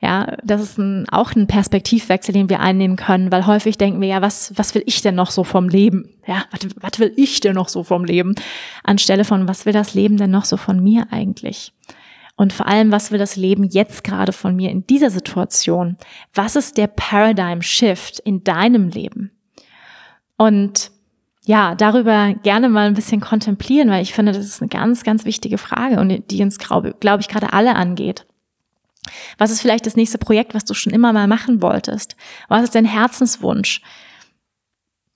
Ja, das ist ein, auch ein Perspektivwechsel, den wir einnehmen können, weil häufig denken wir ja, was, was will ich denn noch so vom Leben? Ja, was, was will ich denn noch so vom Leben? Anstelle von, was will das Leben denn noch so von mir eigentlich? Und vor allem, was will das Leben jetzt gerade von mir in dieser Situation? Was ist der Paradigm Shift in deinem Leben? Und ja, darüber gerne mal ein bisschen kontemplieren, weil ich finde, das ist eine ganz, ganz wichtige Frage und die uns, glaube glaub ich, gerade alle angeht. Was ist vielleicht das nächste Projekt, was du schon immer mal machen wolltest? Was ist dein Herzenswunsch?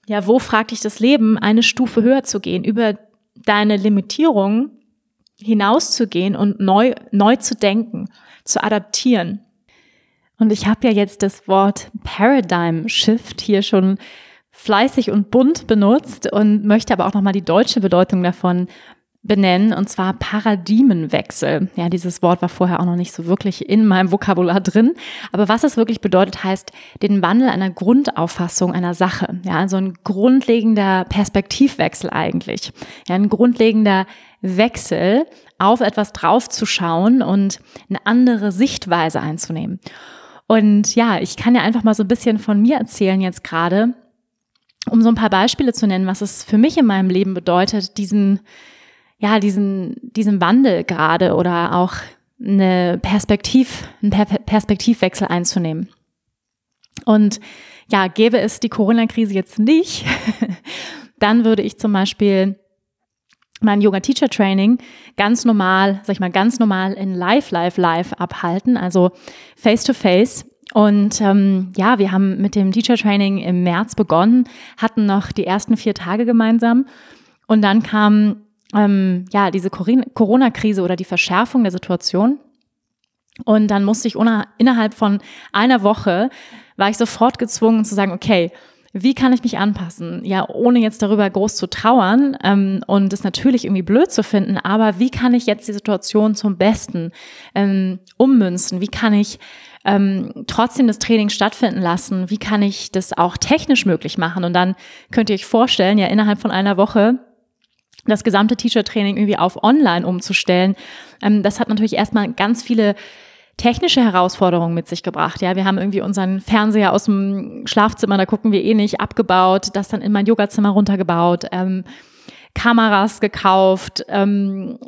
Ja, wo fragt dich das Leben, eine Stufe höher zu gehen, über deine Limitierung hinauszugehen und neu, neu zu denken, zu adaptieren? Und ich habe ja jetzt das Wort Paradigm Shift hier schon fleißig und bunt benutzt und möchte aber auch nochmal die deutsche Bedeutung davon benennen, und zwar Paradigmenwechsel. Ja, dieses Wort war vorher auch noch nicht so wirklich in meinem Vokabular drin. Aber was es wirklich bedeutet, heißt den Wandel einer Grundauffassung einer Sache. Ja, also ein grundlegender Perspektivwechsel eigentlich. Ja, ein grundlegender Wechsel, auf etwas draufzuschauen und eine andere Sichtweise einzunehmen. Und ja, ich kann ja einfach mal so ein bisschen von mir erzählen jetzt gerade, um so ein paar Beispiele zu nennen, was es für mich in meinem Leben bedeutet, diesen ja, diesen, diesen Wandel gerade oder auch eine Perspektiv, einen Perspektivwechsel einzunehmen. Und ja, gäbe es die Corona-Krise jetzt nicht, dann würde ich zum Beispiel mein Yoga-Teacher-Training ganz normal, sag ich mal, ganz normal in Live, Live, Live abhalten, also face-to-face. -face. Und ähm, ja, wir haben mit dem Teacher-Training im März begonnen, hatten noch die ersten vier Tage gemeinsam. Und dann kam ähm, ja, diese Corona-Krise oder die Verschärfung der Situation. Und dann musste ich innerhalb von einer Woche, war ich sofort gezwungen zu sagen, okay, wie kann ich mich anpassen? Ja, ohne jetzt darüber groß zu trauern ähm, und es natürlich irgendwie blöd zu finden, aber wie kann ich jetzt die Situation zum Besten ähm, ummünzen? Wie kann ich ähm, trotzdem das Training stattfinden lassen? Wie kann ich das auch technisch möglich machen? Und dann könnt ihr euch vorstellen, ja, innerhalb von einer Woche das gesamte Teacher-Training irgendwie auf online umzustellen. Ähm, das hat natürlich erstmal ganz viele technische Herausforderungen mit sich gebracht. Ja, wir haben irgendwie unseren Fernseher aus dem Schlafzimmer, da gucken wir eh nicht, abgebaut, das dann in mein Yogazimmer runtergebaut, ähm, Kameras gekauft, ähm,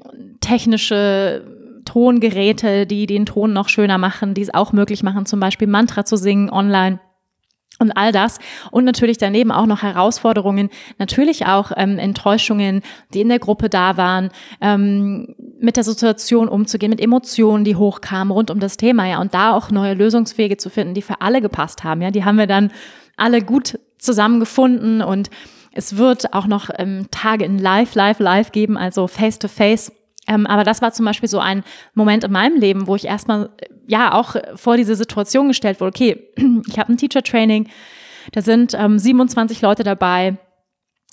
technische Tongeräte, die den Ton noch schöner machen, die es auch möglich machen, zum Beispiel Mantra zu singen online. Und all das. Und natürlich daneben auch noch Herausforderungen, natürlich auch ähm, Enttäuschungen, die in der Gruppe da waren, ähm, mit der Situation umzugehen, mit Emotionen, die hochkamen rund um das Thema, ja, und da auch neue Lösungswege zu finden, die für alle gepasst haben, ja, die haben wir dann alle gut zusammengefunden. Und es wird auch noch ähm, Tage in Live, Live, Live geben, also Face to Face ähm, aber das war zum Beispiel so ein Moment in meinem Leben, wo ich erstmal ja auch vor diese Situation gestellt wurde, okay, ich habe ein Teacher-Training, da sind ähm, 27 Leute dabei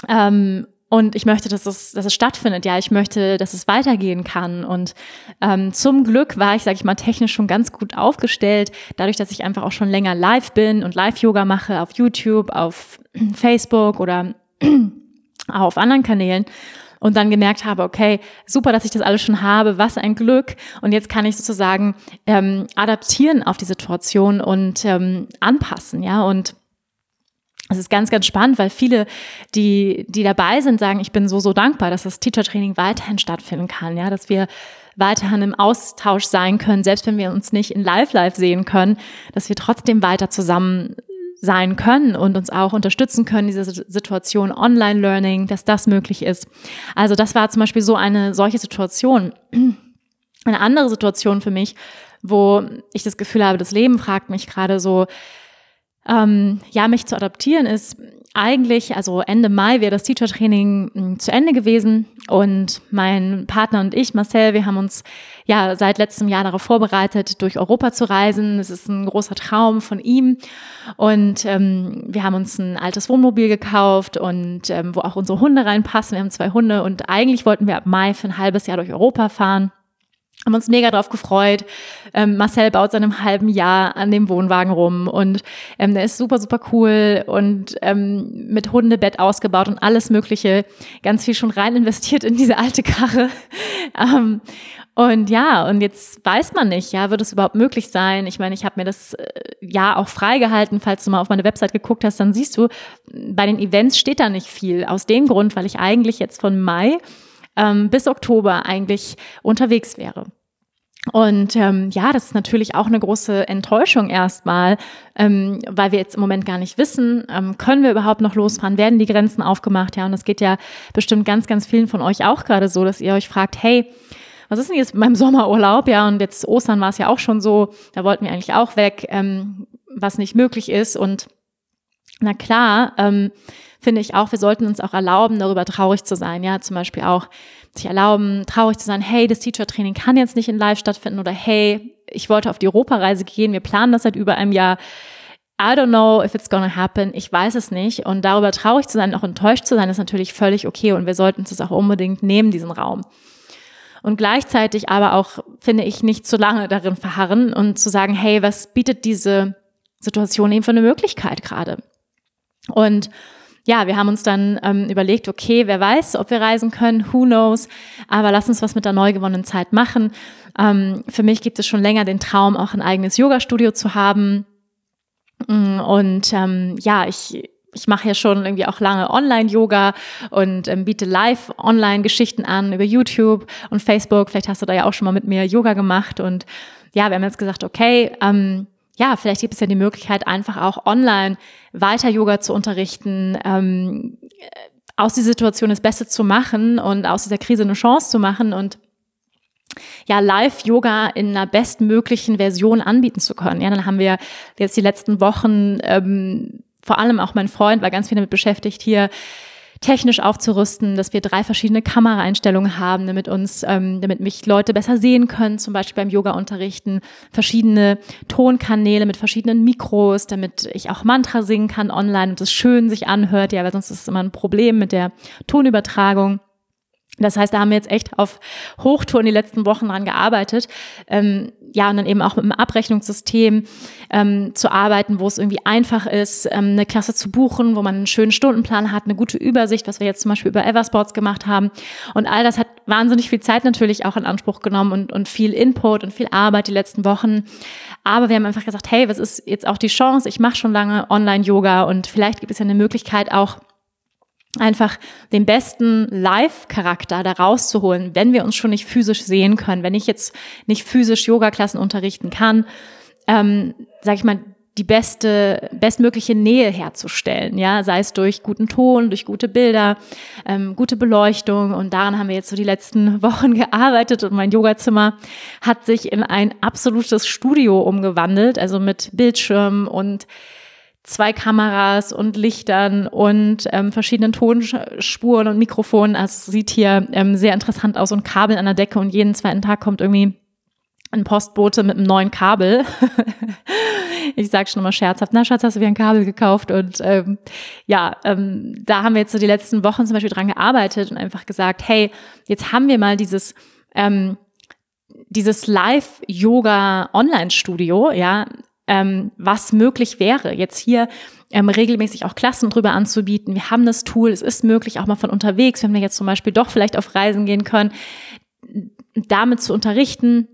ähm, und ich möchte, dass es, dass es stattfindet. Ja, ich möchte, dass es weitergehen kann. Und ähm, zum Glück war ich, sage ich mal, technisch schon ganz gut aufgestellt, dadurch, dass ich einfach auch schon länger live bin und Live-Yoga mache auf YouTube, auf Facebook oder auch auf anderen Kanälen und dann gemerkt habe, okay, super, dass ich das alles schon habe, was ein Glück. Und jetzt kann ich sozusagen ähm, adaptieren auf die Situation und ähm, anpassen, ja. Und es ist ganz, ganz spannend, weil viele, die, die dabei sind, sagen, ich bin so, so dankbar, dass das Teacher-Training weiterhin stattfinden kann, ja, dass wir weiterhin im Austausch sein können, selbst wenn wir uns nicht in Live-Live sehen können, dass wir trotzdem weiter zusammen sein können und uns auch unterstützen können, diese Situation Online-Learning, dass das möglich ist. Also das war zum Beispiel so eine solche Situation. Eine andere Situation für mich, wo ich das Gefühl habe, das Leben fragt mich gerade so, ähm, ja, mich zu adaptieren ist eigentlich, also Ende Mai wäre das Teacher-Training hm, zu Ende gewesen und mein Partner und ich, Marcel, wir haben uns ja seit letztem Jahr darauf vorbereitet, durch Europa zu reisen. Es ist ein großer Traum von ihm und ähm, wir haben uns ein altes Wohnmobil gekauft und ähm, wo auch unsere Hunde reinpassen. Wir haben zwei Hunde und eigentlich wollten wir ab Mai für ein halbes Jahr durch Europa fahren haben uns mega drauf gefreut. Ähm, Marcel baut seit einem halben Jahr an dem Wohnwagen rum und ähm, der ist super, super cool und ähm, mit Hundebett ausgebaut und alles Mögliche. Ganz viel schon rein investiert in diese alte Karre. ähm, und ja, und jetzt weiß man nicht, ja, wird es überhaupt möglich sein? Ich meine, ich habe mir das äh, ja auch freigehalten. Falls du mal auf meine Website geguckt hast, dann siehst du, bei den Events steht da nicht viel. Aus dem Grund, weil ich eigentlich jetzt von Mai ähm, bis Oktober eigentlich unterwegs wäre. Und ähm, ja, das ist natürlich auch eine große Enttäuschung erstmal, ähm, weil wir jetzt im Moment gar nicht wissen, ähm, können wir überhaupt noch losfahren, werden die Grenzen aufgemacht, ja. Und das geht ja bestimmt ganz, ganz vielen von euch auch gerade so, dass ihr euch fragt, hey, was ist denn jetzt mit meinem Sommerurlaub? Ja, und jetzt Ostern war es ja auch schon so, da wollten wir eigentlich auch weg, ähm, was nicht möglich ist. Und na klar, ähm, finde ich auch, wir sollten uns auch erlauben, darüber traurig zu sein. Ja, zum Beispiel auch sich erlauben, traurig zu sein, hey, das Teacher-Training kann jetzt nicht in Live stattfinden oder hey, ich wollte auf die Europareise gehen, wir planen das seit über einem Jahr. I don't know if it's gonna happen. Ich weiß es nicht. Und darüber traurig zu sein, auch enttäuscht zu sein, ist natürlich völlig okay. Und wir sollten es auch unbedingt nehmen, diesen Raum. Und gleichzeitig aber auch, finde ich, nicht zu lange darin verharren und zu sagen, hey, was bietet diese Situation eben für eine Möglichkeit gerade? Und ja, wir haben uns dann ähm, überlegt, okay, wer weiß, ob wir reisen können, who knows, aber lass uns was mit der neu gewonnenen Zeit machen. Ähm, für mich gibt es schon länger den Traum, auch ein eigenes Yoga-Studio zu haben. Mm, und ähm, ja, ich, ich mache ja schon irgendwie auch lange Online-Yoga und ähm, biete live Online-Geschichten an über YouTube und Facebook. Vielleicht hast du da ja auch schon mal mit mir Yoga gemacht. Und ja, wir haben jetzt gesagt, okay, ähm, ja, vielleicht gibt es ja die Möglichkeit, einfach auch online weiter Yoga zu unterrichten, ähm, aus dieser Situation das Beste zu machen und aus dieser Krise eine Chance zu machen und ja, Live-Yoga in einer bestmöglichen Version anbieten zu können. Ja, dann haben wir jetzt die letzten Wochen, ähm, vor allem auch mein Freund war ganz viel damit beschäftigt, hier technisch aufzurüsten, dass wir drei verschiedene Kameraeinstellungen haben, damit uns, ähm, damit mich Leute besser sehen können, zum Beispiel beim Yoga-Unterrichten, verschiedene Tonkanäle mit verschiedenen Mikros, damit ich auch Mantra singen kann online und es schön sich anhört, ja, weil sonst ist es immer ein Problem mit der Tonübertragung. Das heißt, da haben wir jetzt echt auf Hochtouren die letzten Wochen dran gearbeitet. Ähm, ja, und dann eben auch mit einem Abrechnungssystem ähm, zu arbeiten, wo es irgendwie einfach ist, ähm, eine Klasse zu buchen, wo man einen schönen Stundenplan hat, eine gute Übersicht, was wir jetzt zum Beispiel über Eversports gemacht haben. Und all das hat wahnsinnig viel Zeit natürlich auch in Anspruch genommen und, und viel Input und viel Arbeit die letzten Wochen. Aber wir haben einfach gesagt, hey, was ist jetzt auch die Chance? Ich mache schon lange Online-Yoga und vielleicht gibt es ja eine Möglichkeit auch, einfach den besten Live-Charakter da rauszuholen, wenn wir uns schon nicht physisch sehen können, wenn ich jetzt nicht physisch Yoga-Klassen unterrichten kann, ähm, sag ich mal, die beste, bestmögliche Nähe herzustellen, ja, sei es durch guten Ton, durch gute Bilder, ähm, gute Beleuchtung. Und daran haben wir jetzt so die letzten Wochen gearbeitet und mein Yogazimmer hat sich in ein absolutes Studio umgewandelt, also mit Bildschirm und zwei Kameras und Lichtern und ähm, verschiedenen Tonspuren und Mikrofonen. Also es sieht hier ähm, sehr interessant aus und Kabel an der Decke und jeden zweiten Tag kommt irgendwie ein Postbote mit einem neuen Kabel. ich sage schon immer scherzhaft, na Schatz, hast du wieder ein Kabel gekauft? Und ähm, ja, ähm, da haben wir jetzt so die letzten Wochen zum Beispiel dran gearbeitet und einfach gesagt, hey, jetzt haben wir mal dieses ähm, dieses Live-Yoga-Online-Studio, ja, ähm, was möglich wäre. Jetzt hier ähm, regelmäßig auch Klassen drüber anzubieten. Wir haben das Tool, es ist möglich, auch mal von unterwegs, wenn wir jetzt zum Beispiel doch vielleicht auf Reisen gehen können, damit zu unterrichten.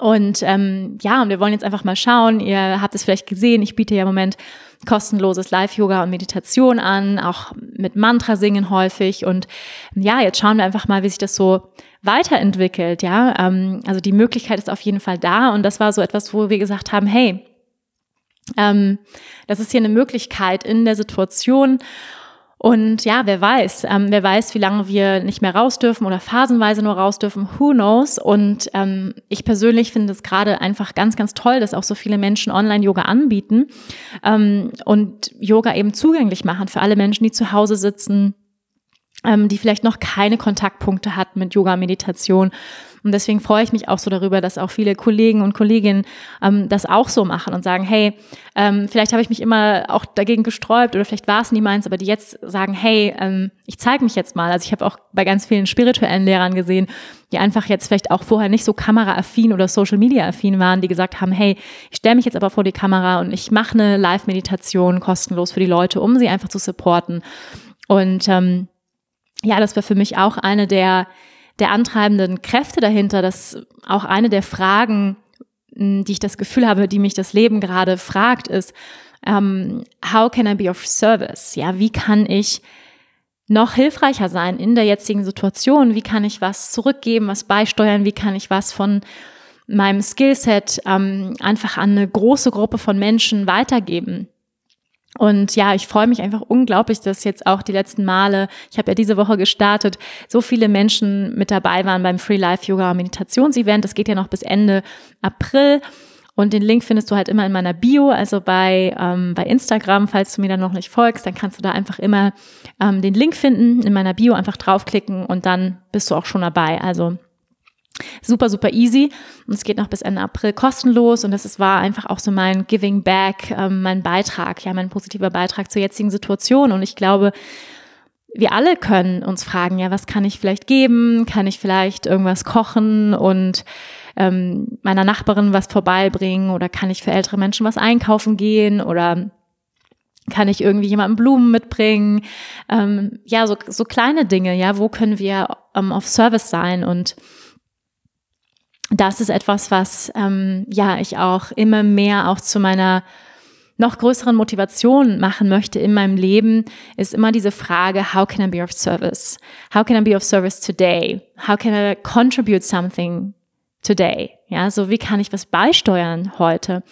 Und ähm, ja, und wir wollen jetzt einfach mal schauen. Ihr habt es vielleicht gesehen, ich biete ja im Moment kostenloses Live-Yoga und Meditation an, auch mit Mantra singen häufig. Und ja, jetzt schauen wir einfach mal, wie sich das so weiterentwickelt. Ja, ähm, also die Möglichkeit ist auf jeden Fall da. Und das war so etwas, wo wir gesagt haben, hey, ähm, das ist hier eine Möglichkeit in der Situation. Und ja, wer weiß, ähm, wer weiß, wie lange wir nicht mehr raus dürfen oder phasenweise nur raus dürfen, who knows. Und ähm, ich persönlich finde es gerade einfach ganz, ganz toll, dass auch so viele Menschen Online-Yoga anbieten ähm, und Yoga eben zugänglich machen für alle Menschen, die zu Hause sitzen, ähm, die vielleicht noch keine Kontaktpunkte hatten mit Yoga-Meditation und deswegen freue ich mich auch so darüber, dass auch viele Kollegen und Kolleginnen ähm, das auch so machen und sagen, hey, ähm, vielleicht habe ich mich immer auch dagegen gesträubt oder vielleicht war es nie meins, aber die jetzt sagen, hey, ähm, ich zeige mich jetzt mal. Also ich habe auch bei ganz vielen spirituellen Lehrern gesehen, die einfach jetzt vielleicht auch vorher nicht so kameraaffin oder Social Media affin waren, die gesagt haben, hey, ich stelle mich jetzt aber vor die Kamera und ich mache eine Live-Meditation kostenlos für die Leute, um sie einfach zu supporten. Und ähm, ja, das war für mich auch eine der der antreibenden Kräfte dahinter, dass auch eine der Fragen, hm, die ich das Gefühl habe, die mich das Leben gerade fragt, ist, um, ähm, how can I be of service? Ja, wie kann ich noch hilfreicher sein in der jetzigen Situation? Wie kann ich was zurückgeben, was beisteuern? Wie kann ich was von meinem Skillset ähm, einfach an eine große Gruppe von Menschen weitergeben? Und ja, ich freue mich einfach unglaublich, dass jetzt auch die letzten Male, ich habe ja diese Woche gestartet, so viele Menschen mit dabei waren beim Free Life Yoga Meditationsevent. Das geht ja noch bis Ende April. Und den Link findest du halt immer in meiner Bio, also bei, ähm, bei Instagram. Falls du mir da noch nicht folgst, dann kannst du da einfach immer ähm, den Link finden, in meiner Bio einfach draufklicken und dann bist du auch schon dabei. Also super, super easy. Und es geht noch bis Ende April kostenlos. Und das ist, war einfach auch so mein Giving Back, ähm, mein Beitrag, ja, mein positiver Beitrag zur jetzigen Situation. Und ich glaube, wir alle können uns fragen, ja, was kann ich vielleicht geben? Kann ich vielleicht irgendwas kochen und ähm, meiner Nachbarin was vorbeibringen? Oder kann ich für ältere Menschen was einkaufen gehen? Oder kann ich irgendwie jemandem Blumen mitbringen? Ähm, ja, so, so kleine Dinge, ja, wo können wir ähm, auf Service sein? Und das ist etwas, was ähm, ja ich auch immer mehr auch zu meiner noch größeren Motivation machen möchte in meinem Leben, ist immer diese Frage, how can I be of service? How can I be of service today? How can I contribute something today? Ja, so wie kann ich was beisteuern heute?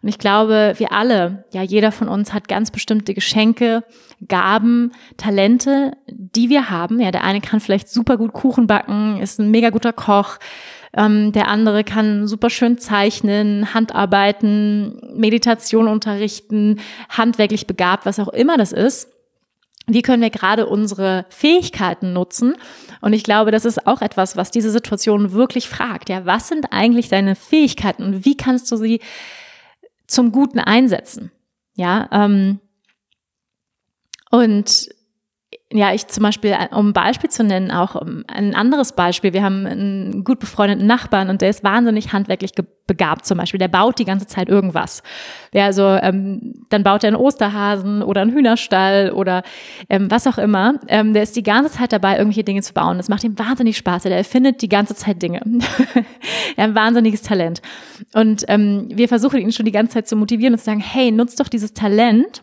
Und ich glaube, wir alle, ja, jeder von uns hat ganz bestimmte Geschenke, Gaben, Talente, die wir haben. Ja, der eine kann vielleicht super gut Kuchen backen, ist ein mega guter Koch, ähm, der andere kann super schön zeichnen, Handarbeiten, Meditation unterrichten, handwerklich begabt, was auch immer das ist. wie können wir gerade unsere Fähigkeiten nutzen? Und ich glaube, das ist auch etwas, was diese Situation wirklich fragt. Ja, was sind eigentlich deine Fähigkeiten und wie kannst du sie zum Guten einsetzen? Ja, ähm, und ja, ich zum Beispiel, um ein Beispiel zu nennen, auch ein anderes Beispiel. Wir haben einen gut befreundeten Nachbarn und der ist wahnsinnig handwerklich begabt zum Beispiel. Der baut die ganze Zeit irgendwas. Ja, also ähm, dann baut er einen Osterhasen oder einen Hühnerstall oder ähm, was auch immer. Ähm, der ist die ganze Zeit dabei, irgendwelche Dinge zu bauen. Das macht ihm wahnsinnig Spaß. Der erfindet die ganze Zeit Dinge. er hat ein wahnsinniges Talent. Und ähm, wir versuchen ihn schon die ganze Zeit zu motivieren und zu sagen, hey, nutzt doch dieses Talent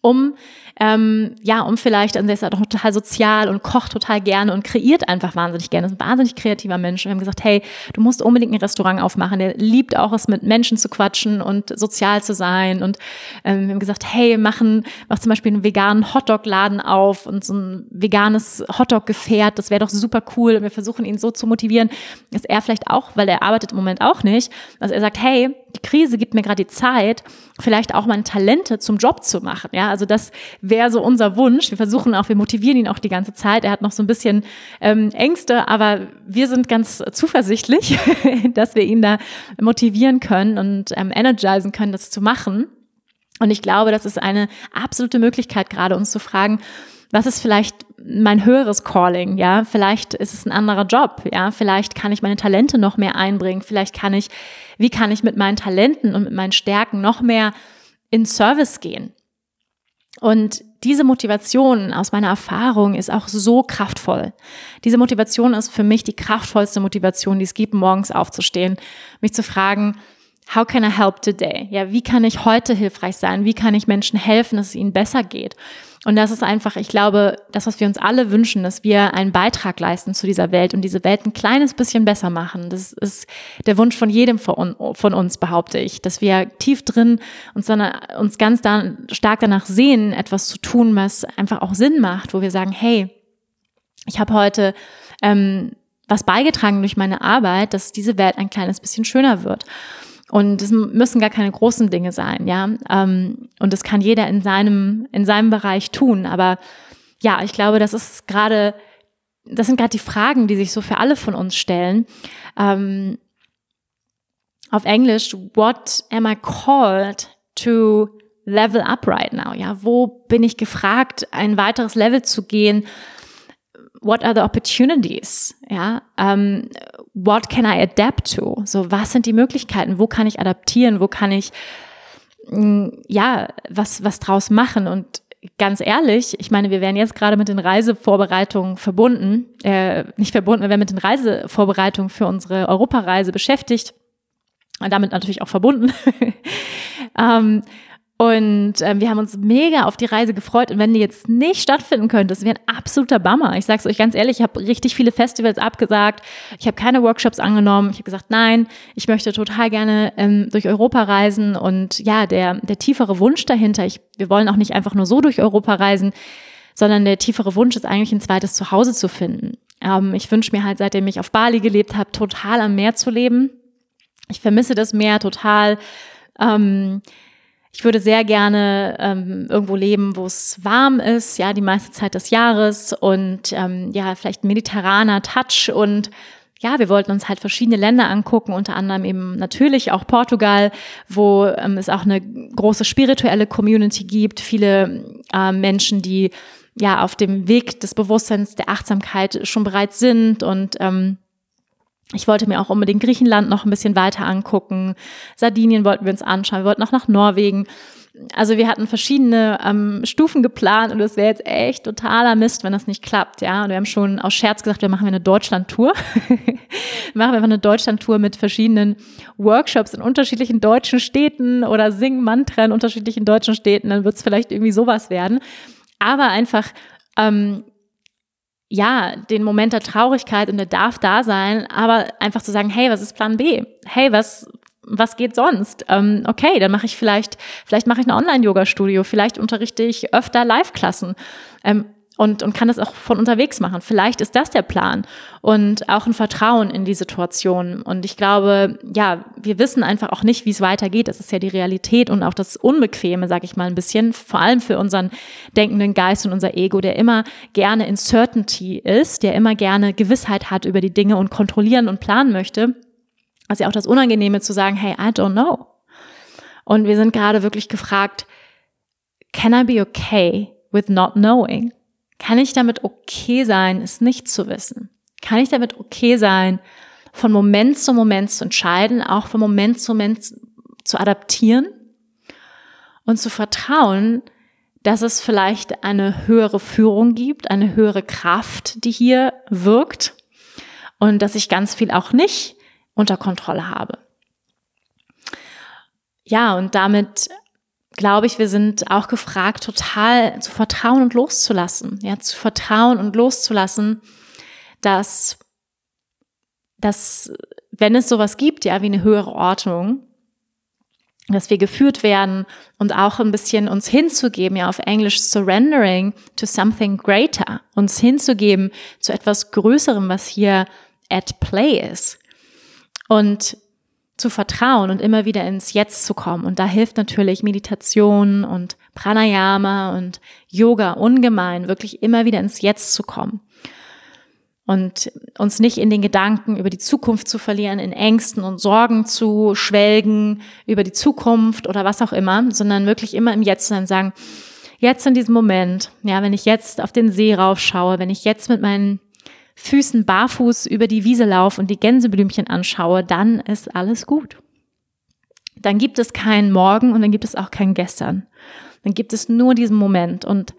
um ähm, ja, um vielleicht, also er ist ja doch total sozial und kocht total gerne und kreiert einfach wahnsinnig gerne. ist ein wahnsinnig kreativer Mensch. Und wir haben gesagt, hey, du musst unbedingt ein Restaurant aufmachen. Der liebt auch es, mit Menschen zu quatschen und sozial zu sein. Und ähm, wir haben gesagt, hey, machen, mach zum Beispiel einen veganen Hotdog-Laden auf und so ein veganes Hotdog-Gefährt. Das wäre doch super cool. Und wir versuchen ihn so zu motivieren, dass er vielleicht auch, weil er arbeitet im Moment auch nicht, dass er sagt, hey, die Krise gibt mir gerade die Zeit, vielleicht auch meine Talente zum Job zu machen. Ja, also das wäre so unser Wunsch. Wir versuchen auch, wir motivieren ihn auch die ganze Zeit. Er hat noch so ein bisschen ähm, Ängste, aber wir sind ganz zuversichtlich, dass wir ihn da motivieren können und ähm, energisen können, das zu machen. Und ich glaube, das ist eine absolute Möglichkeit, gerade uns zu fragen, was ist vielleicht mein höheres Calling, ja? Vielleicht ist es ein anderer Job, ja? Vielleicht kann ich meine Talente noch mehr einbringen. Vielleicht kann ich, wie kann ich mit meinen Talenten und mit meinen Stärken noch mehr in Service gehen? Und diese Motivation aus meiner Erfahrung ist auch so kraftvoll. Diese Motivation ist für mich die kraftvollste Motivation, die es gibt, morgens aufzustehen, mich zu fragen, how can I help today? Ja, wie kann ich heute hilfreich sein? Wie kann ich Menschen helfen, dass es ihnen besser geht? Und das ist einfach, ich glaube, das, was wir uns alle wünschen, dass wir einen Beitrag leisten zu dieser Welt und diese Welt ein kleines bisschen besser machen. Das ist der Wunsch von jedem von uns, behaupte ich, dass wir tief drin uns, dann, uns ganz da, stark danach sehen, etwas zu tun, was einfach auch Sinn macht, wo wir sagen, hey, ich habe heute ähm, was beigetragen durch meine Arbeit, dass diese Welt ein kleines bisschen schöner wird. Und es müssen gar keine großen Dinge sein, ja. Ähm, und das kann jeder in seinem, in seinem Bereich tun. Aber ja, ich glaube, das ist gerade, das sind gerade die Fragen, die sich so für alle von uns stellen. Ähm, auf Englisch, what am I called to level up right now? Ja, wo bin ich gefragt, ein weiteres Level zu gehen? What are the opportunities? Ja, um, what can I adapt to? So, was sind die Möglichkeiten? Wo kann ich adaptieren? Wo kann ich, mm, ja, was, was draus machen? Und ganz ehrlich, ich meine, wir werden jetzt gerade mit den Reisevorbereitungen verbunden, äh, nicht verbunden, wir werden mit den Reisevorbereitungen für unsere Europareise beschäftigt und damit natürlich auch verbunden. ähm, und ähm, wir haben uns mega auf die Reise gefreut. Und wenn die jetzt nicht stattfinden könnte, das wäre ein absoluter Bummer. Ich sage es euch ganz ehrlich, ich habe richtig viele Festivals abgesagt. Ich habe keine Workshops angenommen. Ich habe gesagt, nein, ich möchte total gerne ähm, durch Europa reisen. Und ja, der, der tiefere Wunsch dahinter, ich, wir wollen auch nicht einfach nur so durch Europa reisen, sondern der tiefere Wunsch ist eigentlich ein zweites Zuhause zu finden. Ähm, ich wünsche mir halt, seitdem ich auf Bali gelebt habe, total am Meer zu leben. Ich vermisse das Meer total. Ähm, ich würde sehr gerne ähm, irgendwo leben, wo es warm ist, ja, die meiste Zeit des Jahres und ähm, ja, vielleicht mediterraner Touch und ja, wir wollten uns halt verschiedene Länder angucken, unter anderem eben natürlich auch Portugal, wo ähm, es auch eine große spirituelle Community gibt, viele äh, Menschen, die ja auf dem Weg des Bewusstseins der Achtsamkeit schon bereits sind und ähm, ich wollte mir auch unbedingt Griechenland noch ein bisschen weiter angucken. Sardinien wollten wir uns anschauen. Wir wollten auch nach Norwegen. Also wir hatten verschiedene ähm, Stufen geplant und es wäre jetzt echt totaler Mist, wenn das nicht klappt, ja. Und wir haben schon aus Scherz gesagt, wir machen eine Deutschland-Tour. wir machen einfach eine Deutschland-Tour mit verschiedenen Workshops in unterschiedlichen deutschen Städten oder singen Mantra in unterschiedlichen deutschen Städten. Dann wird es vielleicht irgendwie sowas werden. Aber einfach ähm, ja, den Moment der Traurigkeit und der darf da sein, aber einfach zu sagen, hey, was ist Plan B? Hey, was, was geht sonst? Ähm, okay, dann mache ich vielleicht, vielleicht mache ich ein Online-Yoga-Studio, vielleicht unterrichte ich öfter Live-Klassen. Ähm, und, und kann das auch von unterwegs machen. Vielleicht ist das der Plan und auch ein Vertrauen in die Situation. Und ich glaube, ja, wir wissen einfach auch nicht, wie es weitergeht. Das ist ja die Realität und auch das Unbequeme, sag ich mal ein bisschen, vor allem für unseren denkenden Geist und unser Ego, der immer gerne in Certainty ist, der immer gerne Gewissheit hat über die Dinge und kontrollieren und planen möchte. Also ja auch das Unangenehme zu sagen, hey, I don't know. Und wir sind gerade wirklich gefragt, can I be okay with not knowing? Kann ich damit okay sein, es nicht zu wissen? Kann ich damit okay sein, von Moment zu Moment zu entscheiden, auch von Moment zu Moment zu adaptieren und zu vertrauen, dass es vielleicht eine höhere Führung gibt, eine höhere Kraft, die hier wirkt und dass ich ganz viel auch nicht unter Kontrolle habe. Ja, und damit glaube ich, wir sind auch gefragt, total zu vertrauen und loszulassen. Ja, zu vertrauen und loszulassen, dass, dass, wenn es sowas gibt, ja, wie eine höhere Ordnung, dass wir geführt werden und auch ein bisschen uns hinzugeben, ja, auf Englisch surrendering to something greater, uns hinzugeben zu etwas Größerem, was hier at play ist. Und zu vertrauen und immer wieder ins Jetzt zu kommen. Und da hilft natürlich Meditation und Pranayama und Yoga ungemein, wirklich immer wieder ins Jetzt zu kommen. Und uns nicht in den Gedanken über die Zukunft zu verlieren, in Ängsten und Sorgen zu schwelgen über die Zukunft oder was auch immer, sondern wirklich immer im Jetzt sein, sagen, jetzt in diesem Moment, ja, wenn ich jetzt auf den See raufschaue, wenn ich jetzt mit meinen Füßen barfuß über die Wiese laufe und die Gänseblümchen anschaue, dann ist alles gut. Dann gibt es keinen Morgen und dann gibt es auch kein Gestern. Dann gibt es nur diesen Moment. Und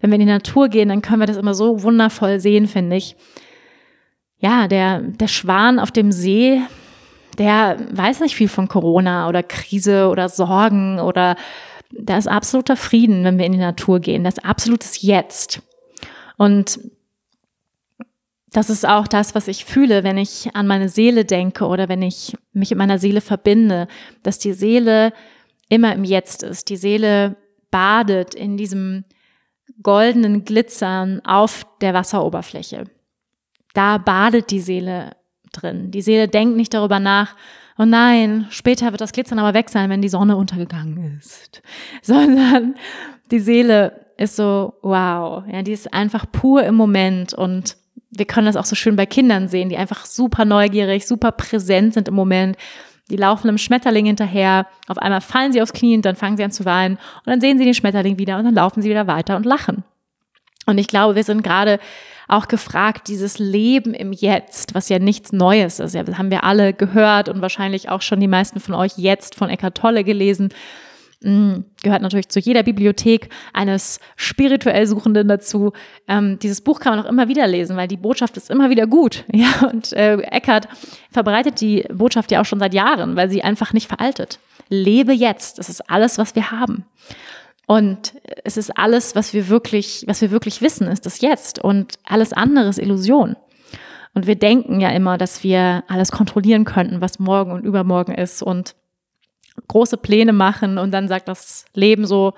wenn wir in die Natur gehen, dann können wir das immer so wundervoll sehen, finde ich. Ja, der, der Schwan auf dem See, der weiß nicht viel von Corona oder Krise oder Sorgen oder da ist absoluter Frieden, wenn wir in die Natur gehen. Das absolutes Jetzt. Und das ist auch das, was ich fühle, wenn ich an meine Seele denke oder wenn ich mich mit meiner Seele verbinde, dass die Seele immer im Jetzt ist. Die Seele badet in diesem goldenen Glitzern auf der Wasseroberfläche. Da badet die Seele drin. Die Seele denkt nicht darüber nach, oh nein, später wird das Glitzern aber weg sein, wenn die Sonne untergegangen ist, sondern die Seele ist so, wow, ja, die ist einfach pur im Moment und wir können das auch so schön bei Kindern sehen, die einfach super neugierig, super präsent sind im Moment. Die laufen einem Schmetterling hinterher, auf einmal fallen sie aufs Knie und dann fangen sie an zu weinen und dann sehen sie den Schmetterling wieder und dann laufen sie wieder weiter und lachen. Und ich glaube, wir sind gerade auch gefragt, dieses Leben im Jetzt, was ja nichts Neues ist, ja, das haben wir alle gehört und wahrscheinlich auch schon die meisten von euch jetzt von Eckhart Tolle gelesen, Mm, gehört natürlich zu jeder Bibliothek eines spirituell Suchenden dazu. Ähm, dieses Buch kann man auch immer wieder lesen, weil die Botschaft ist immer wieder gut. Ja, und äh, Eckhart verbreitet die Botschaft ja auch schon seit Jahren, weil sie einfach nicht veraltet. Lebe jetzt. Das ist alles, was wir haben. Und es ist alles, was wir wirklich, was wir wirklich wissen, ist das Jetzt. Und alles andere ist Illusion. Und wir denken ja immer, dass wir alles kontrollieren könnten, was morgen und übermorgen ist. Und große Pläne machen und dann sagt das Leben so,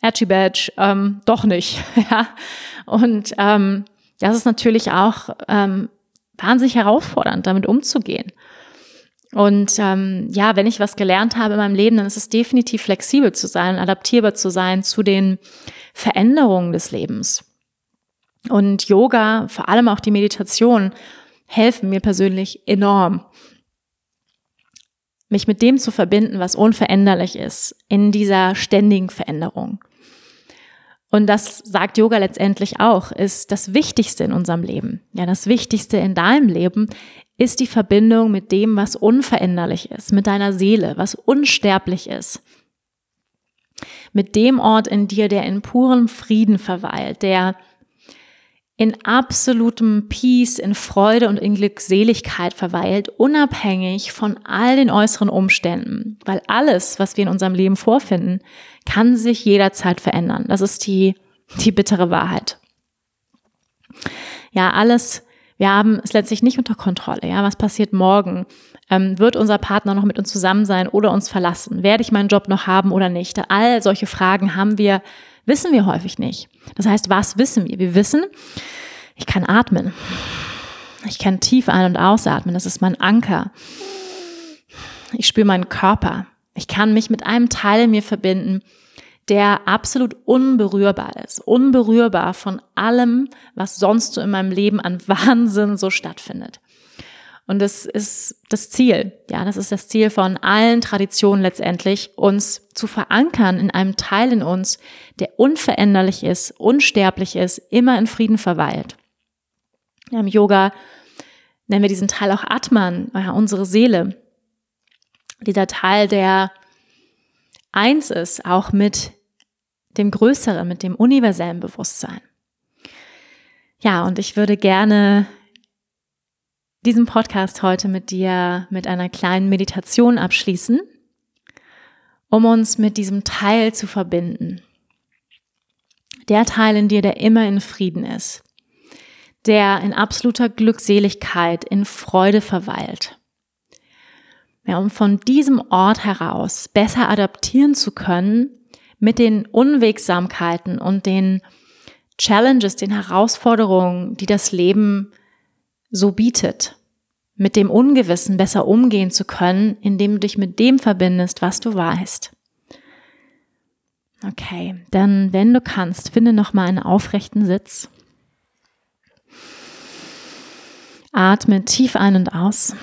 Edgy Badge, ähm, doch nicht. ja. Und ähm, das ist natürlich auch ähm, wahnsinnig herausfordernd, damit umzugehen. Und ähm, ja, wenn ich was gelernt habe in meinem Leben, dann ist es definitiv flexibel zu sein, adaptierbar zu sein zu den Veränderungen des Lebens. Und Yoga, vor allem auch die Meditation, helfen mir persönlich enorm mich mit dem zu verbinden, was unveränderlich ist, in dieser ständigen Veränderung. Und das sagt Yoga letztendlich auch, ist das Wichtigste in unserem Leben. Ja, das Wichtigste in deinem Leben ist die Verbindung mit dem, was unveränderlich ist, mit deiner Seele, was unsterblich ist. Mit dem Ort in dir, der in purem Frieden verweilt, der in absolutem Peace, in Freude und in Glückseligkeit verweilt, unabhängig von all den äußeren Umständen. Weil alles, was wir in unserem Leben vorfinden, kann sich jederzeit verändern. Das ist die, die bittere Wahrheit. Ja, alles, wir haben es letztlich nicht unter Kontrolle. Ja, was passiert morgen? Ähm, wird unser Partner noch mit uns zusammen sein oder uns verlassen? Werde ich meinen Job noch haben oder nicht? All solche Fragen haben wir wissen wir häufig nicht. Das heißt, was wissen wir? Wir wissen, ich kann atmen. Ich kann tief ein- und ausatmen. Das ist mein Anker. Ich spüre meinen Körper. Ich kann mich mit einem Teil in mir verbinden, der absolut unberührbar ist. Unberührbar von allem, was sonst so in meinem Leben an Wahnsinn so stattfindet. Und das ist das Ziel. Ja, das ist das Ziel von allen Traditionen letztendlich, uns zu verankern in einem Teil in uns, der unveränderlich ist, unsterblich ist, immer in Frieden verweilt. Im Yoga nennen wir diesen Teil auch Atman, ja, unsere Seele. Dieser Teil, der eins ist, auch mit dem Größeren, mit dem universellen Bewusstsein. Ja, und ich würde gerne diesen Podcast heute mit dir mit einer kleinen Meditation abschließen, um uns mit diesem Teil zu verbinden. Der Teil in dir, der immer in Frieden ist, der in absoluter Glückseligkeit, in Freude verweilt. Ja, um von diesem Ort heraus besser adaptieren zu können mit den Unwegsamkeiten und den Challenges, den Herausforderungen, die das Leben so bietet, mit dem Ungewissen besser umgehen zu können, indem du dich mit dem verbindest, was du weißt. Okay, dann, wenn du kannst, finde noch mal einen aufrechten Sitz. Atme tief ein und aus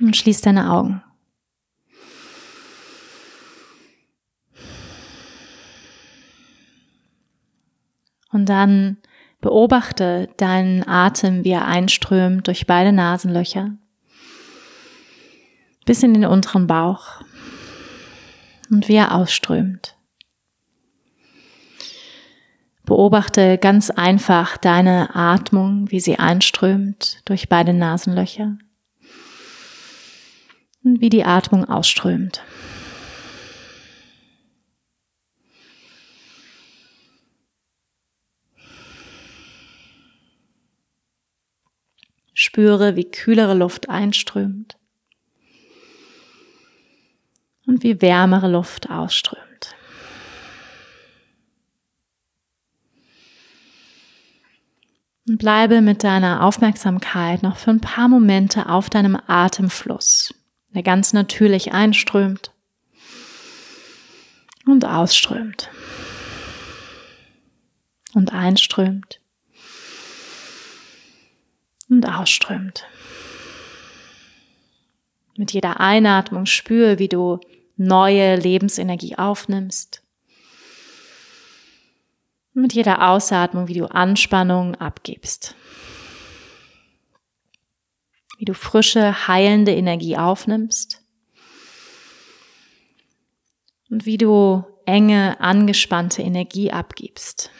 und schließ deine Augen. Und dann Beobachte deinen Atem, wie er einströmt durch beide Nasenlöcher bis in den unteren Bauch und wie er ausströmt. Beobachte ganz einfach deine Atmung, wie sie einströmt durch beide Nasenlöcher und wie die Atmung ausströmt. Spüre, wie kühlere Luft einströmt und wie wärmere Luft ausströmt. Und bleibe mit deiner Aufmerksamkeit noch für ein paar Momente auf deinem Atemfluss, der ganz natürlich einströmt und ausströmt und einströmt und ausströmt. Mit jeder Einatmung spüre, wie du neue Lebensenergie aufnimmst. mit jeder Ausatmung, wie du Anspannung abgibst. Wie du frische, heilende Energie aufnimmst. Und wie du enge, angespannte Energie abgibst.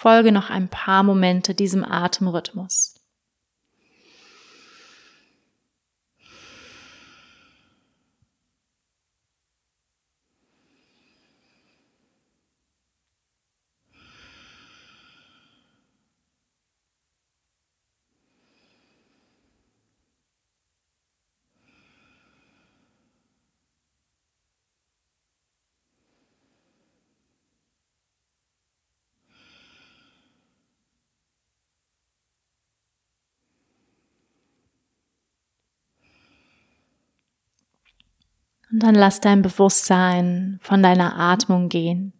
Folge noch ein paar Momente diesem Atemrhythmus. Und dann lass dein Bewusstsein von deiner Atmung gehen.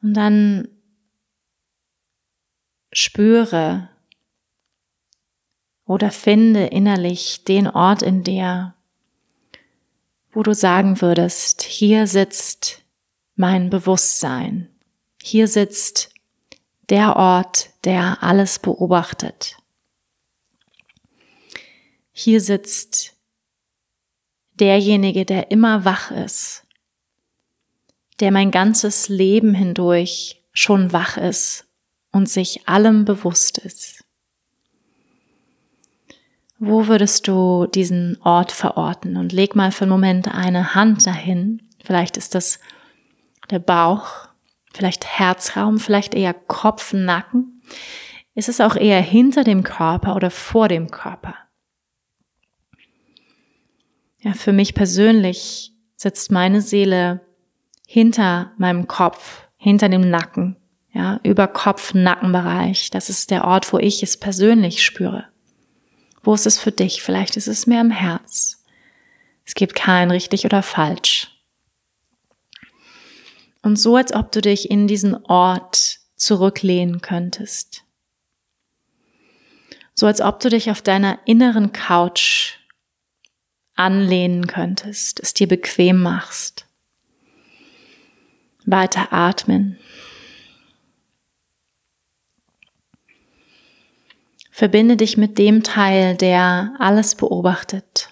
Und dann spüre oder finde innerlich den Ort in dir, wo du sagen würdest, hier sitzt mein Bewusstsein. Hier sitzt der Ort, der alles beobachtet. Hier sitzt derjenige, der immer wach ist, der mein ganzes Leben hindurch schon wach ist und sich allem bewusst ist. Wo würdest du diesen Ort verorten? Und leg mal für einen Moment eine Hand dahin. Vielleicht ist das der Bauch, vielleicht Herzraum, vielleicht eher Kopf, Nacken? Ist es auch eher hinter dem Körper oder vor dem Körper? Ja, für mich persönlich sitzt meine Seele hinter meinem Kopf, hinter dem Nacken, ja, über Kopf-Nackenbereich. Das ist der Ort, wo ich es persönlich spüre. Wo ist es für dich? Vielleicht ist es mehr im Herz. Es gibt kein richtig oder falsch. Und so, als ob du dich in diesen Ort zurücklehnen könntest. So als ob du dich auf deiner inneren Couch anlehnen könntest, es dir bequem machst. Weiter atmen. Verbinde dich mit dem Teil, der alles beobachtet,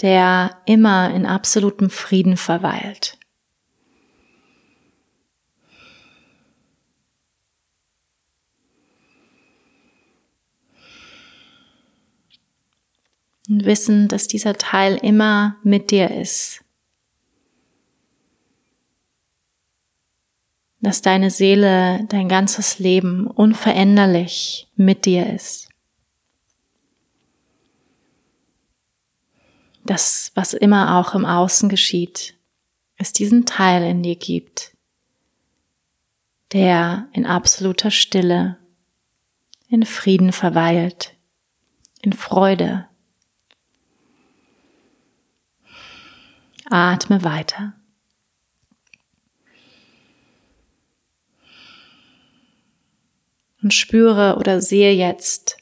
der immer in absolutem Frieden verweilt. Und wissen, dass dieser Teil immer mit dir ist. Dass deine Seele dein ganzes Leben unveränderlich mit dir ist. Das, was immer auch im Außen geschieht, es diesen Teil in dir gibt, der in absoluter Stille, in Frieden verweilt, in Freude, Atme weiter. Und spüre oder sehe jetzt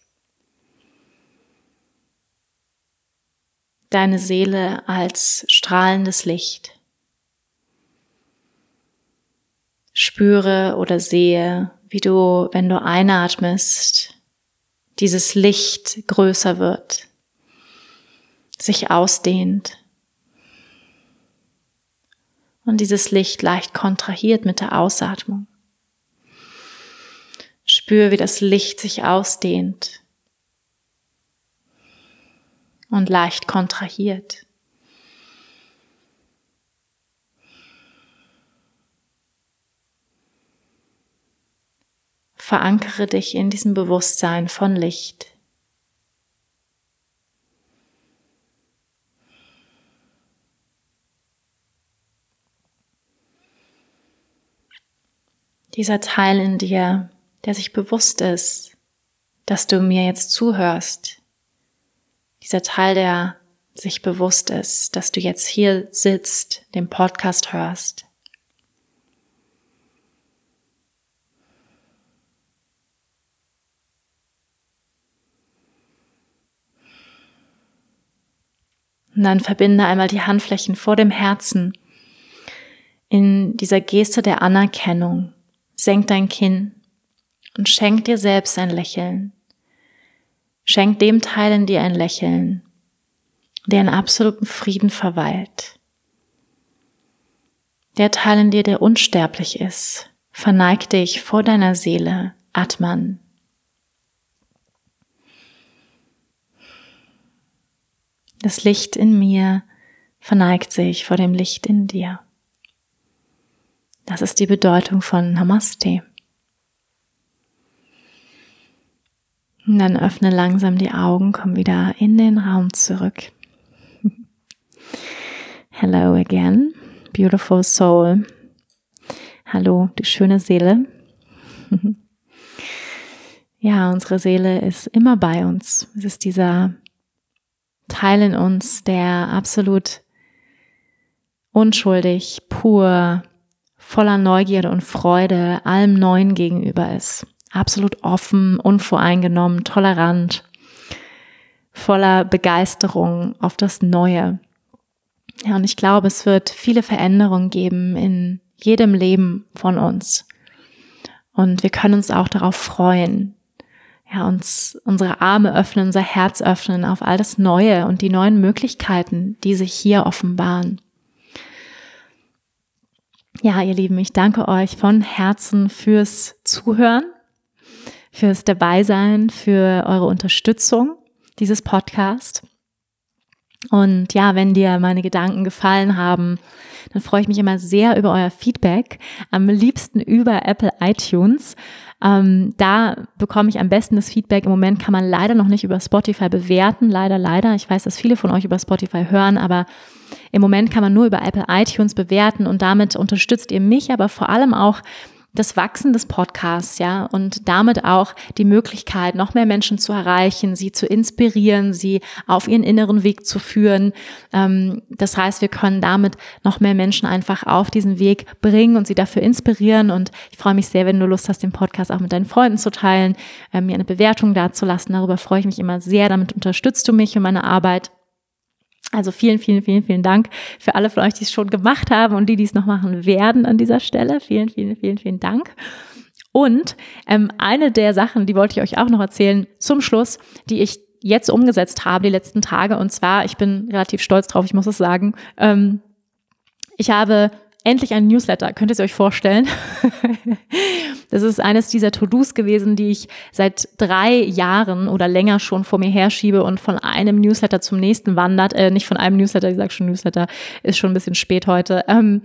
deine Seele als strahlendes Licht. Spüre oder sehe, wie du, wenn du einatmest, dieses Licht größer wird, sich ausdehnt und dieses Licht leicht kontrahiert mit der Ausatmung. Spür, wie das Licht sich ausdehnt und leicht kontrahiert. Verankere dich in diesem Bewusstsein von Licht. Dieser Teil in dir, der sich bewusst ist, dass du mir jetzt zuhörst, dieser Teil, der sich bewusst ist, dass du jetzt hier sitzt, den Podcast hörst. Und dann verbinde einmal die Handflächen vor dem Herzen in dieser Geste der Anerkennung Senk dein Kinn und schenk dir selbst ein Lächeln. Schenk dem Teil in dir ein Lächeln, der in absolutem Frieden verweilt. Der Teil in dir, der unsterblich ist, verneig dich vor deiner Seele, Atman. Das Licht in mir verneigt sich vor dem Licht in dir. Das ist die Bedeutung von Namaste. Und dann öffne langsam die Augen, komm wieder in den Raum zurück. Hello again, beautiful soul. Hallo, du schöne Seele. ja, unsere Seele ist immer bei uns. Es ist dieser Teil in uns, der absolut unschuldig, pur, voller Neugierde und Freude allem Neuen gegenüber ist. Absolut offen, unvoreingenommen, tolerant, voller Begeisterung auf das Neue. Ja, und ich glaube, es wird viele Veränderungen geben in jedem Leben von uns. Und wir können uns auch darauf freuen. Ja, uns unsere Arme öffnen, unser Herz öffnen auf all das Neue und die neuen Möglichkeiten, die sich hier offenbaren. Ja, ihr Lieben, ich danke euch von Herzen fürs Zuhören, fürs Dabeisein, für eure Unterstützung dieses Podcast. Und ja, wenn dir meine Gedanken gefallen haben, dann freue ich mich immer sehr über euer Feedback. Am liebsten über Apple iTunes. Ähm, da bekomme ich am besten das Feedback. Im Moment kann man leider noch nicht über Spotify bewerten. Leider, leider. Ich weiß, dass viele von euch über Spotify hören, aber im Moment kann man nur über Apple iTunes bewerten und damit unterstützt ihr mich, aber vor allem auch das Wachsen des Podcasts, ja, und damit auch die Möglichkeit, noch mehr Menschen zu erreichen, sie zu inspirieren, sie auf ihren inneren Weg zu führen. Ähm, das heißt, wir können damit noch mehr Menschen einfach auf diesen Weg bringen und sie dafür inspirieren. Und ich freue mich sehr, wenn du Lust hast, den Podcast auch mit deinen Freunden zu teilen, äh, mir eine Bewertung dazulassen. Darüber freue ich mich immer sehr. Damit unterstützt du mich und meine Arbeit. Also vielen, vielen, vielen, vielen Dank für alle von euch, die es schon gemacht haben und die, die es noch machen werden an dieser Stelle. Vielen, vielen, vielen, vielen Dank. Und ähm, eine der Sachen, die wollte ich euch auch noch erzählen zum Schluss, die ich jetzt umgesetzt habe die letzten Tage. Und zwar, ich bin relativ stolz drauf, ich muss es sagen. Ähm, ich habe endlich ein Newsletter. Könnt ihr es euch vorstellen? das ist eines dieser To-Dos gewesen, die ich seit drei Jahren oder länger schon vor mir herschiebe und von einem Newsletter zum nächsten wandert. Äh, nicht von einem Newsletter, ich sage schon Newsletter, ist schon ein bisschen spät heute. Ähm,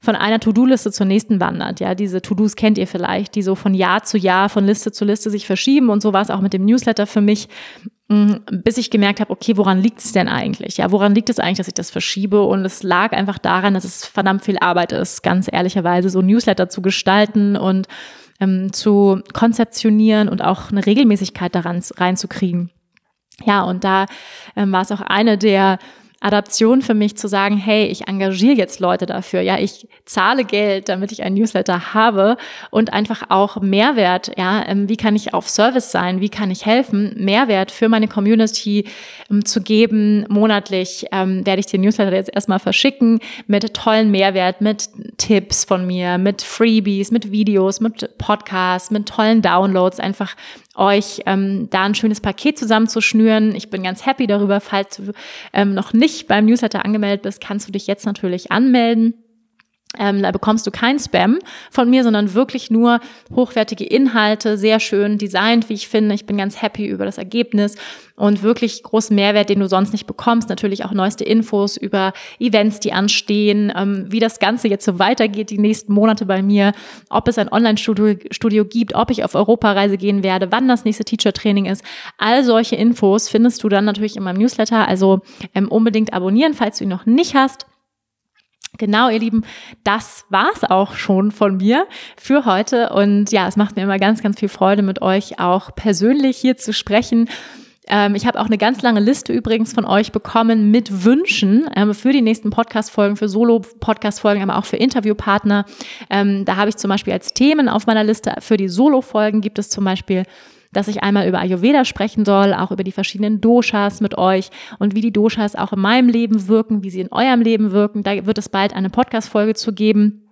von einer To-Do-Liste zur nächsten wandert. Ja, diese To-Dos kennt ihr vielleicht, die so von Jahr zu Jahr, von Liste zu Liste sich verschieben. Und so war es auch mit dem Newsletter für mich. Mhm, bis ich gemerkt habe, okay, woran liegt es denn eigentlich? Ja, woran liegt es eigentlich, dass ich das verschiebe? Und es lag einfach daran, dass es verdammt viel Arbeit ist, ganz ehrlicherweise, so Newsletter zu gestalten und ähm, zu konzeptionieren und auch eine Regelmäßigkeit daran reinzukriegen. Ja, und da ähm, war es auch eine der Adaption für mich zu sagen, hey, ich engagiere jetzt Leute dafür. Ja, ich zahle Geld, damit ich ein Newsletter habe und einfach auch Mehrwert. Ja, ähm, wie kann ich auf Service sein? Wie kann ich helfen? Mehrwert für meine Community ähm, zu geben. Monatlich ähm, werde ich den Newsletter jetzt erstmal verschicken mit tollen Mehrwert, mit Tipps von mir, mit Freebies, mit Videos, mit Podcasts, mit tollen Downloads. Einfach euch ähm, da ein schönes Paket zusammenzuschnüren. Ich bin ganz happy darüber. Falls du ähm, noch nicht beim Newsletter angemeldet bist, kannst du dich jetzt natürlich anmelden. Ähm, da bekommst du kein Spam von mir, sondern wirklich nur hochwertige Inhalte, sehr schön designt, wie ich finde. Ich bin ganz happy über das Ergebnis und wirklich großen Mehrwert, den du sonst nicht bekommst. Natürlich auch neueste Infos über Events, die anstehen, ähm, wie das Ganze jetzt so weitergeht die nächsten Monate bei mir, ob es ein Online-Studio Studio gibt, ob ich auf Europareise gehen werde, wann das nächste Teacher-Training ist. All solche Infos findest du dann natürlich in meinem Newsletter. Also ähm, unbedingt abonnieren, falls du ihn noch nicht hast. Genau, ihr Lieben, das war's auch schon von mir für heute. Und ja, es macht mir immer ganz, ganz viel Freude, mit euch auch persönlich hier zu sprechen. Ähm, ich habe auch eine ganz lange Liste übrigens von euch bekommen mit Wünschen ähm, für die nächsten Podcast-Folgen, für Solo-Podcast-Folgen, aber auch für Interviewpartner. Ähm, da habe ich zum Beispiel als Themen auf meiner Liste für die Solo-Folgen gibt es zum Beispiel dass ich einmal über Ayurveda sprechen soll, auch über die verschiedenen Doshas mit euch und wie die Doshas auch in meinem Leben wirken, wie sie in eurem Leben wirken. Da wird es bald eine Podcast-Folge zu geben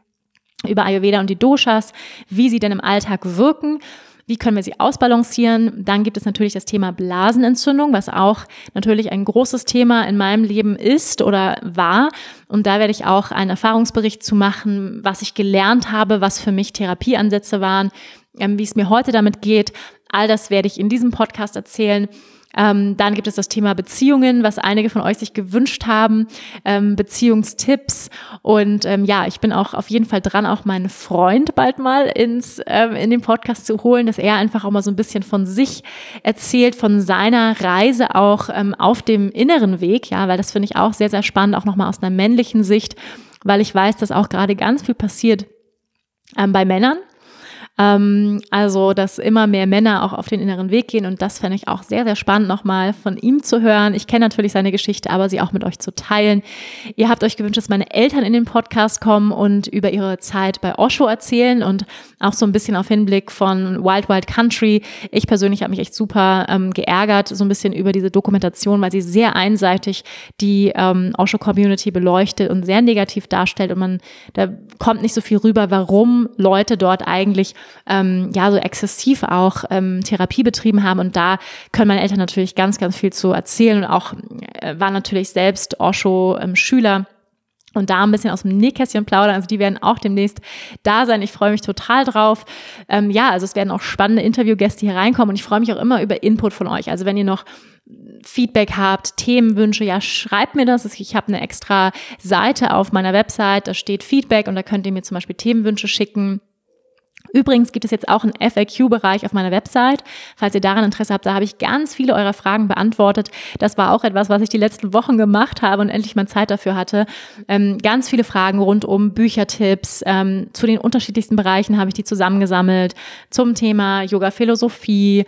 über Ayurveda und die Doshas, wie sie denn im Alltag wirken. Wie können wir sie ausbalancieren? Dann gibt es natürlich das Thema Blasenentzündung, was auch natürlich ein großes Thema in meinem Leben ist oder war. Und da werde ich auch einen Erfahrungsbericht zu machen, was ich gelernt habe, was für mich Therapieansätze waren, ähm, wie es mir heute damit geht. All das werde ich in diesem Podcast erzählen. Ähm, dann gibt es das Thema Beziehungen, was einige von euch sich gewünscht haben, ähm, Beziehungstipps. Und ähm, ja, ich bin auch auf jeden Fall dran, auch meinen Freund bald mal ins, ähm, in den Podcast zu holen, dass er einfach auch mal so ein bisschen von sich erzählt, von seiner Reise auch ähm, auf dem inneren Weg, ja, weil das finde ich auch sehr, sehr spannend, auch nochmal aus einer männlichen Sicht, weil ich weiß, dass auch gerade ganz viel passiert ähm, bei Männern ähm, also, dass immer mehr Männer auch auf den inneren Weg gehen und das fände ich auch sehr, sehr spannend nochmal von ihm zu hören. Ich kenne natürlich seine Geschichte, aber sie auch mit euch zu teilen. Ihr habt euch gewünscht, dass meine Eltern in den Podcast kommen und über ihre Zeit bei Osho erzählen und auch so ein bisschen auf Hinblick von Wild Wild Country. Ich persönlich habe mich echt super ähm, geärgert, so ein bisschen über diese Dokumentation, weil sie sehr einseitig die ähm, Osho-Community beleuchtet und sehr negativ darstellt und man, da kommt nicht so viel rüber, warum Leute dort eigentlich ähm, ja so exzessiv auch ähm, Therapie betrieben haben. Und da können meine Eltern natürlich ganz, ganz viel zu erzählen und auch äh, waren natürlich selbst Osho-Schüler. Ähm, und da ein bisschen aus dem Nähkästchen plaudern. Also die werden auch demnächst da sein. Ich freue mich total drauf. Ähm, ja, also es werden auch spannende Interviewgäste hier reinkommen und ich freue mich auch immer über Input von euch. Also wenn ihr noch Feedback habt, Themenwünsche, ja, schreibt mir das. Ich habe eine extra Seite auf meiner Website, da steht Feedback und da könnt ihr mir zum Beispiel Themenwünsche schicken. Übrigens gibt es jetzt auch einen FAQ-Bereich auf meiner Website. Falls ihr daran Interesse habt, da habe ich ganz viele eurer Fragen beantwortet. Das war auch etwas, was ich die letzten Wochen gemacht habe und endlich mal Zeit dafür hatte. Ähm, ganz viele Fragen rund um Büchertipps. Ähm, zu den unterschiedlichsten Bereichen habe ich die zusammengesammelt. Zum Thema Yoga-Philosophie,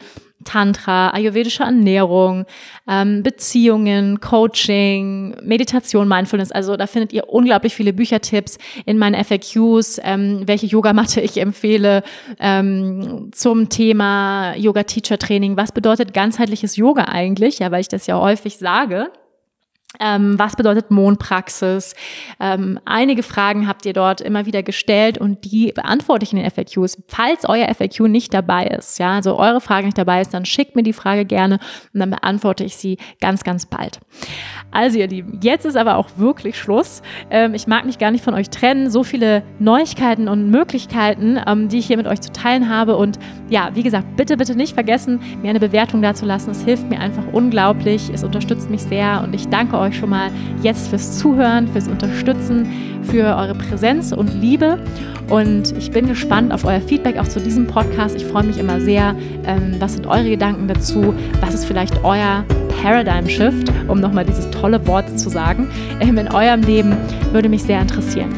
Tantra, ayurvedische Ernährung, ähm, Beziehungen, Coaching, Meditation, Mindfulness. Also da findet ihr unglaublich viele Büchertipps in meinen FAQs, ähm, welche Yogamatte ich empfehle ähm, zum Thema Yoga-Teacher-Training. Was bedeutet ganzheitliches Yoga eigentlich? Ja, weil ich das ja häufig sage. Ähm, was bedeutet Mondpraxis? Ähm, einige Fragen habt ihr dort immer wieder gestellt und die beantworte ich in den FAQs. Falls euer FAQ nicht dabei ist, ja, also eure Frage nicht dabei ist, dann schickt mir die Frage gerne und dann beantworte ich sie ganz, ganz bald. Also ihr Lieben, jetzt ist aber auch wirklich Schluss. Ähm, ich mag mich gar nicht von euch trennen. So viele Neuigkeiten und Möglichkeiten, ähm, die ich hier mit euch zu teilen habe. Und ja, wie gesagt, bitte, bitte nicht vergessen, mir eine Bewertung dazulassen. Es hilft mir einfach unglaublich. Es unterstützt mich sehr und ich danke euch schon mal jetzt fürs Zuhören, fürs Unterstützen, für eure Präsenz und Liebe. Und ich bin gespannt auf euer Feedback auch zu diesem Podcast. Ich freue mich immer sehr. Ähm, was sind eure Gedanken dazu? Was ist vielleicht euer Paradigm Shift, um nochmal dieses tolle Wort zu sagen, ähm, in eurem Leben? Würde mich sehr interessieren.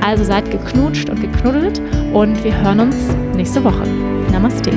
Also seid geknutscht und geknuddelt und wir hören uns nächste Woche. Namaste.